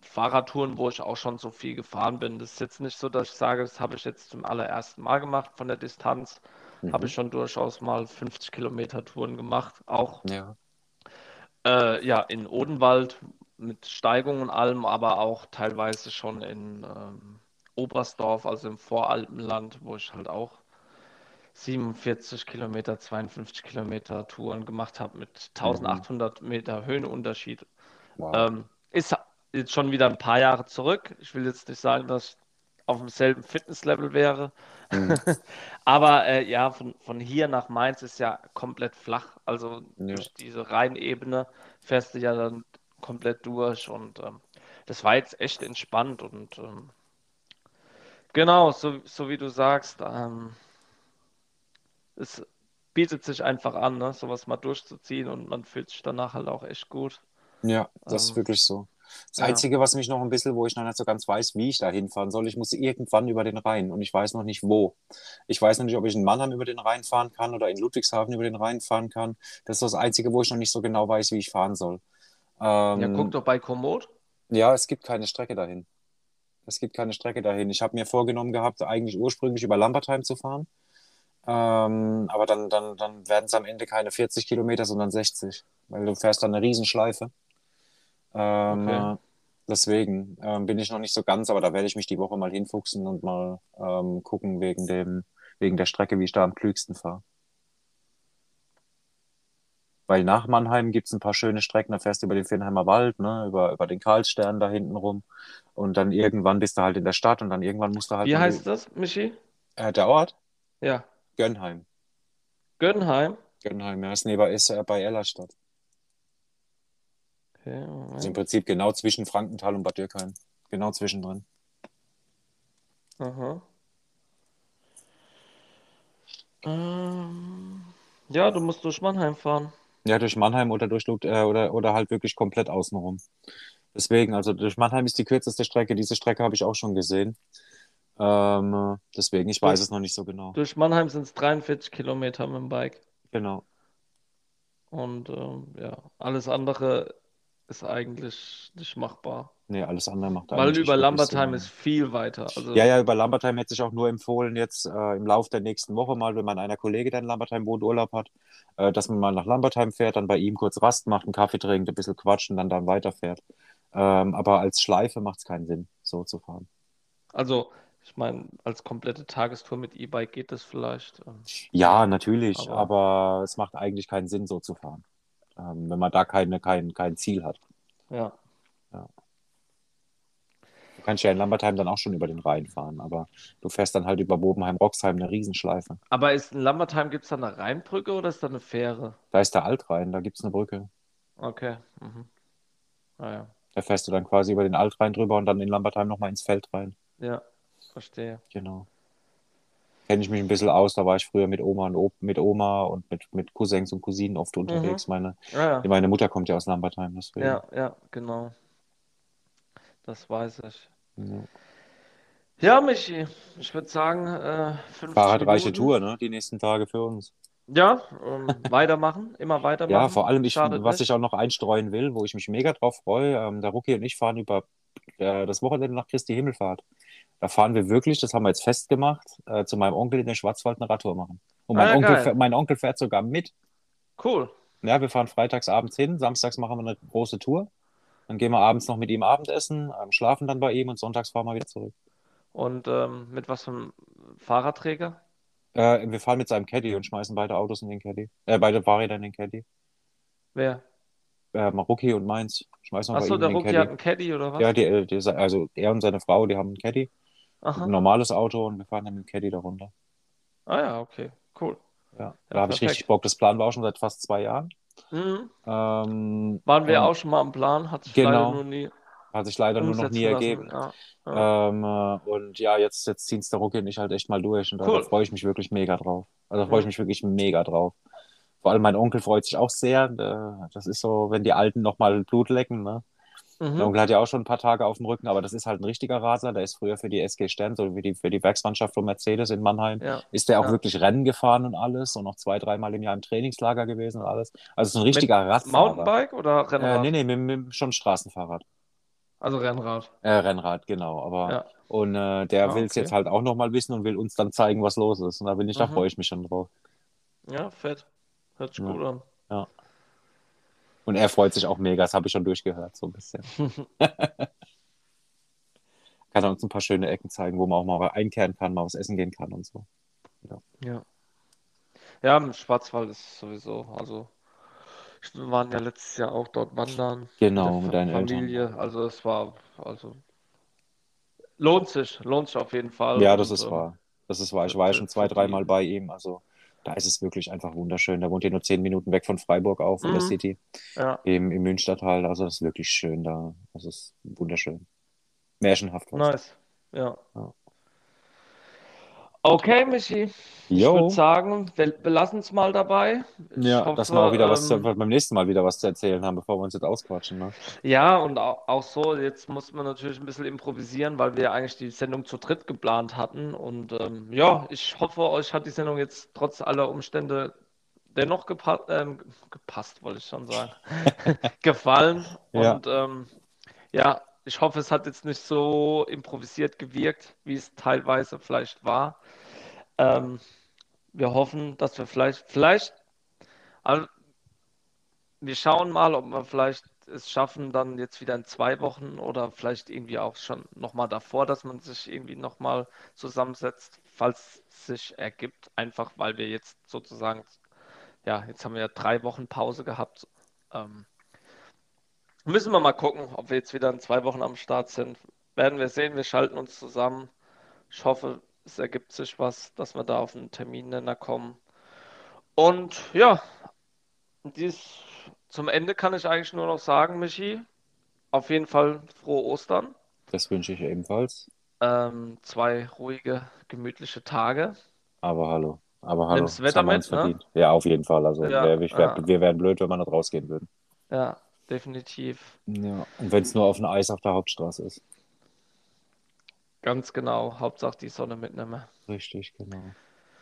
Fahrradtouren, wo ich auch schon so viel gefahren bin. Das ist jetzt nicht so, dass ich sage, das habe ich jetzt zum allerersten Mal gemacht von der Distanz. Mhm. Habe ich schon durchaus mal 50 Kilometer Touren gemacht. Auch Ja. Äh, ja, in Odenwald mit Steigung und allem, aber auch teilweise schon in ähm, Oberstdorf, also im Voralpenland, wo ich halt auch 47 Kilometer, 52 Kilometer Touren gemacht habe mit 1800 Meter Höhenunterschied. Wow. Ähm, ist jetzt schon wieder ein paar Jahre zurück. Ich will jetzt nicht sagen, dass ich auf demselben Fitnesslevel wäre. Mhm. Aber äh, ja, von, von hier nach Mainz ist ja komplett flach. Also Ja. durch diese Rheinebene fährst du ja dann komplett durch. Und ähm, das war jetzt echt entspannt. Und ähm, genau, so, so wie du sagst, ähm, es bietet sich einfach an, ne, sowas mal durchzuziehen und man fühlt sich danach halt auch echt gut. Ja, das ist Ähm, wirklich so. Das ja. Einzige, was mich noch ein bisschen, wo ich noch nicht so ganz weiß, wie ich da hinfahren soll, ich muss irgendwann über den Rhein und ich weiß noch nicht wo. Ich weiß noch nicht, ob ich in Mannheim über den Rhein fahren kann oder in Ludwigshafen über den Rhein fahren kann. Das ist das Einzige, wo ich noch nicht so genau weiß, wie ich fahren soll. Ja, Ähm, guck doch bei Komoot. ja, es gibt keine Strecke dahin. Es gibt keine Strecke dahin. Ich habe mir vorgenommen gehabt, eigentlich ursprünglich über Lambertheim zu fahren. Ähm, aber dann, dann, dann werden es am Ende keine 40 Kilometer, sondern 60, weil du fährst dann eine Riesenschleife. Ähm, Okay. deswegen ähm, bin ich noch nicht so ganz, aber da werde ich mich die Woche mal hinfuchsen und mal ähm, gucken wegen dem, wegen der Strecke, wie ich da am klügsten fahre. Weil nach Mannheim gibt es ein paar schöne Strecken, da fährst du über den Viernheimer Wald, ne, über, über den Karlsstern da hinten rum. Und dann irgendwann bist du halt in der Stadt und dann irgendwann musst du halt. Wie heißt das, Michi? Äh, der Ort? Ja, Gönnheim. Gönnheim. Gönnheim, ja, ist, neben, ist äh, bei Ellerstadt. Okay, Also im. Prinzip genau zwischen Frankenthal und Bad Dürkheim. Genau zwischendrin. Aha. Ähm, ja, du musst durch Mannheim fahren. Ja, durch Mannheim oder durch äh, oder, oder halt wirklich komplett außenrum. Deswegen, also durch Mannheim ist die kürzeste Strecke. Diese Strecke habe ich auch schon gesehen. Ähm, äh, deswegen, ich weiß Durch- es noch nicht so genau. Durch Mannheim sind es 43 Kilometer mit dem Bike. Genau. Und ähm, ja, alles andere ist eigentlich nicht machbar. Nee, alles andere macht Weil über Lambertheim ist viel weiter. Also, Ja, ja, über Lambertheim hätte sich auch nur empfohlen, jetzt äh, im Lauf der nächsten Woche mal, wenn man einer Kollege, der in Lambertheim wohnt, Urlaub hat, äh, dass man mal nach Lambertheim fährt, dann bei ihm kurz Rast macht, einen Kaffee trinkt, ein bisschen quatscht und dann, dann weiterfährt. Ähm, aber als Schleife macht es keinen Sinn, so zu fahren. also Ich meine, als komplette Tagestour mit E-Bike geht das vielleicht. ähm, Ja, natürlich, Aber- aber es macht eigentlich keinen Sinn, so zu fahren. Ähm, wenn man da keine, kein, kein Ziel hat. Ja. Du kannst ja in Lambertheim dann auch schon über den Rhein fahren, aber du fährst dann halt über Bobenheim-Roxheim eine Riesenschleife. Aber ist in Lambertheim, gibt es da eine Rheinbrücke oder ist da eine Fähre? Da ist der Altrhein, da gibt es eine Brücke. Okay. Mhm. Ah ja. Da fährst du dann quasi über den Altrhein drüber und dann in Lambertheim nochmal ins Feld rein. Ja, verstehe. Genau. Kenne ich mich ein bisschen aus, da war ich früher mit Oma und Op mit Oma und mit, mit Cousins und Cousinen oft unterwegs. Meine, Ah, ja. meine Mutter kommt ja aus Lambertheim, deswegen. Ja, ja, genau. Das weiß ich. Ja. Ja, Michi, ich würde sagen, äh, 50 Fahrradreiche Minuten. Tour, ne? Die nächsten Tage für uns. Ja, ähm, weitermachen, immer weitermachen. Ja, vor allem, ich, Schadet was nicht. ich auch noch einstreuen will, wo ich mich mega drauf freue, ähm, der Rucky und ich fahren über äh, das Wochenende nach Christi Himmelfahrt. Da fahren wir wirklich, das haben wir jetzt festgemacht, äh, zu meinem Onkel in den Schwarzwald eine Radtour machen. Und mein, Ah, Onkel, geil. fährt- mein Onkel fährt sogar mit. Cool. Ja, wir fahren freitags abends hin, samstags machen wir eine große Tour. Dann gehen wir abends noch mit ihm Abendessen, ähm, schlafen dann bei ihm und sonntags fahren wir wieder zurück. Und ähm, mit was für einem Fahrradträger? Äh, wir fahren mit seinem Caddy und schmeißen beide Autos in den Caddy. Äh, beide Fahrräder in den Caddy. Wer? Äh, Maruki und meins schmeißen wir bei Achso, der Caddy. hat einen Caddy oder was? Ja, die, die, also er und seine Frau, die haben einen Caddy, Aha. ein normales Auto und wir fahren dann mit dem Caddy darunter. Ah ja, okay, cool. Ja, da habe ich richtig Bock. Das planen wir auch schon seit fast zwei Jahren. Mhm. Ähm, Waren wir auch schon mal am Plan, hat sich Genau. leider nur nie Hat sich leider nur noch nie lassen. ergeben. Ja, ja. Ähm, äh, und ja, jetzt, jetzt ziehen es der Rucki und ich halt echt mal durch. Und da, Cool. da freue ich mich wirklich mega drauf. Also da freue ich Ja. mich wirklich mega drauf. Vor allem mein Onkel freut sich auch sehr. Äh, Das ist so, wenn die Alten nochmal Blut lecken. Ne? Der Mhm. Onkel hat ja auch schon ein paar Tage auf dem Rücken, aber das ist halt ein richtiger Radler. Der ist früher für die SG Stern, so wie die, für die Werksmannschaft von Mercedes in Mannheim. Ja. Ist der auch Ja. wirklich Rennen gefahren und alles und noch zwei, dreimal im Jahr im Trainingslager gewesen und alles. Also so ein richtiger Radfahrer. Mountainbike oder Äh, Rennrad? nee, nee, mit, mit schon Straßenfahrrad. Also Rennrad. Äh, Rennrad, genau. Aber Ja. und äh, der Ah, will es okay. jetzt halt auch nochmal wissen und will uns dann zeigen, was los ist. Und da bin ich, da Mhm. freue ich mich schon drauf. Ja, fett. Hört sich Ja. gut an. Und er freut sich auch mega, das habe ich schon durchgehört, so ein bisschen. kann er uns ein paar schöne Ecken zeigen, wo man auch mal einkehren kann, mal was essen gehen kann und so. Ja. Ja, im Schwarzwald ist sowieso, also wir waren ja letztes Jahr auch dort wandern Genau, mit mit deinen Fa- Eltern. Familie. Also es war, also lohnt sich, lohnt sich auf jeden Fall. Ja, das Und, ist ähm, wahr. Das ist wahr. Ich war ja schon zwei, dreimal bei ihm. Also da ist es wirklich einfach wunderschön. Da wohnt ihr nur zehn Minuten weg von Freiburg auch, von der Mhm. City, Ja, im, im Münstertal. Also das ist wirklich schön da. Das ist wunderschön. Märchenhaft. nice. Ja. Ja. Okay, Michi. Ich Jo. würde sagen, wir belassen es mal dabei. Ich Ja, hoffe, dass wir auch wieder was zu, ähm, beim nächsten Mal wieder was zu erzählen haben, bevor wir uns jetzt ausquatschen. Ne? Ja, und auch, auch so, jetzt muss man natürlich ein bisschen improvisieren, weil wir eigentlich die Sendung zu dritt geplant hatten. Und ähm, ja, ich hoffe, euch hat die Sendung jetzt trotz aller Umstände dennoch gepa ähm, gepasst, wollte ich schon sagen, gefallen. Ja. Und ähm, ja, ich hoffe, es hat jetzt nicht so improvisiert gewirkt, wie es teilweise vielleicht war. Ähm, wir hoffen, dass wir vielleicht, vielleicht, also wir schauen mal, ob wir vielleicht es schaffen, dann jetzt wieder in zwei Wochen oder vielleicht irgendwie auch schon nochmal davor, dass man sich irgendwie nochmal zusammensetzt, falls sich ergibt. Einfach weil wir jetzt sozusagen, ja, jetzt haben wir ja drei Wochen Pause gehabt. Ähm, müssen wir mal gucken, ob wir jetzt wieder in zwei Wochen am Start sind. Werden wir sehen, wir schalten uns zusammen. Ich hoffe, es ergibt sich was, dass wir da auf einen Terminnenner kommen. Und ja, dies, zum Ende kann ich eigentlich nur noch sagen, Michi, auf jeden Fall frohe Ostern. Das wünsche ich ebenfalls. Ähm, zwei ruhige, gemütliche Tage. Aber hallo. Aber hallo. Nimmst das Wetter mit, ne? verdient. Ja, auf jeden Fall. Also Ja, wär, ich wär, ja. wir wären blöd, wenn wir nicht rausgehen würden. Ja, definitiv. Ja. Und wenn es nur auf ein Eis auf der Hauptstraße ist. Ganz genau. Hauptsache die Sonne mitnehmen. Richtig, genau.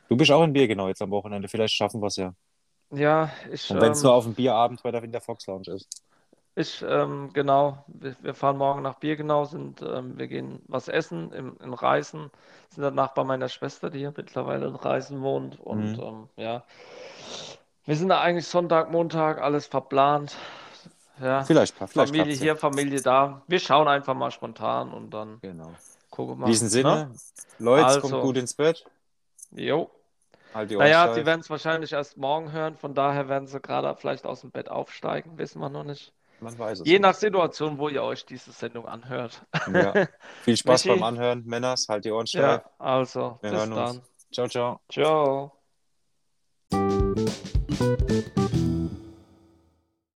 Du bist auch in Bier genau jetzt am Wochenende. Vielleicht schaffen wir es ja. Ja, ich, Und wenn es ähm, nur auf dem Bierabend bei der Winter Fox Lounge ist. Ich, ähm, genau, wir, wir fahren morgen nach Birkenau, sind, ähm, wir gehen was essen im, in Reißen, sind danach bei meiner Schwester, die hier mittlerweile in Reißen wohnt. Und Mhm. ähm, ja, wir sind da eigentlich Sonntag, Montag, alles verplant. Ja, Vielleicht, vielleicht Familie hier, Familie da. Wir schauen einfach mal spontan und dann, Genau. Gucken wir In mal. diesem ne? Sinne, Leute, Also. kommt gut ins Bett. Jo. Halt die Ohren Naja, sie werden es wahrscheinlich erst morgen hören, von daher werden sie gerade vielleicht aus dem Bett aufsteigen, wissen wir noch nicht. Man weiß es Je nicht. nach Situation, wo ihr euch diese Sendung anhört. Ja. Viel Spaß Michi? beim Anhören, Männers. Halt die Ohren steif. Ja, also, Wir bis hören uns. dann. Ciao, ciao. Ciao.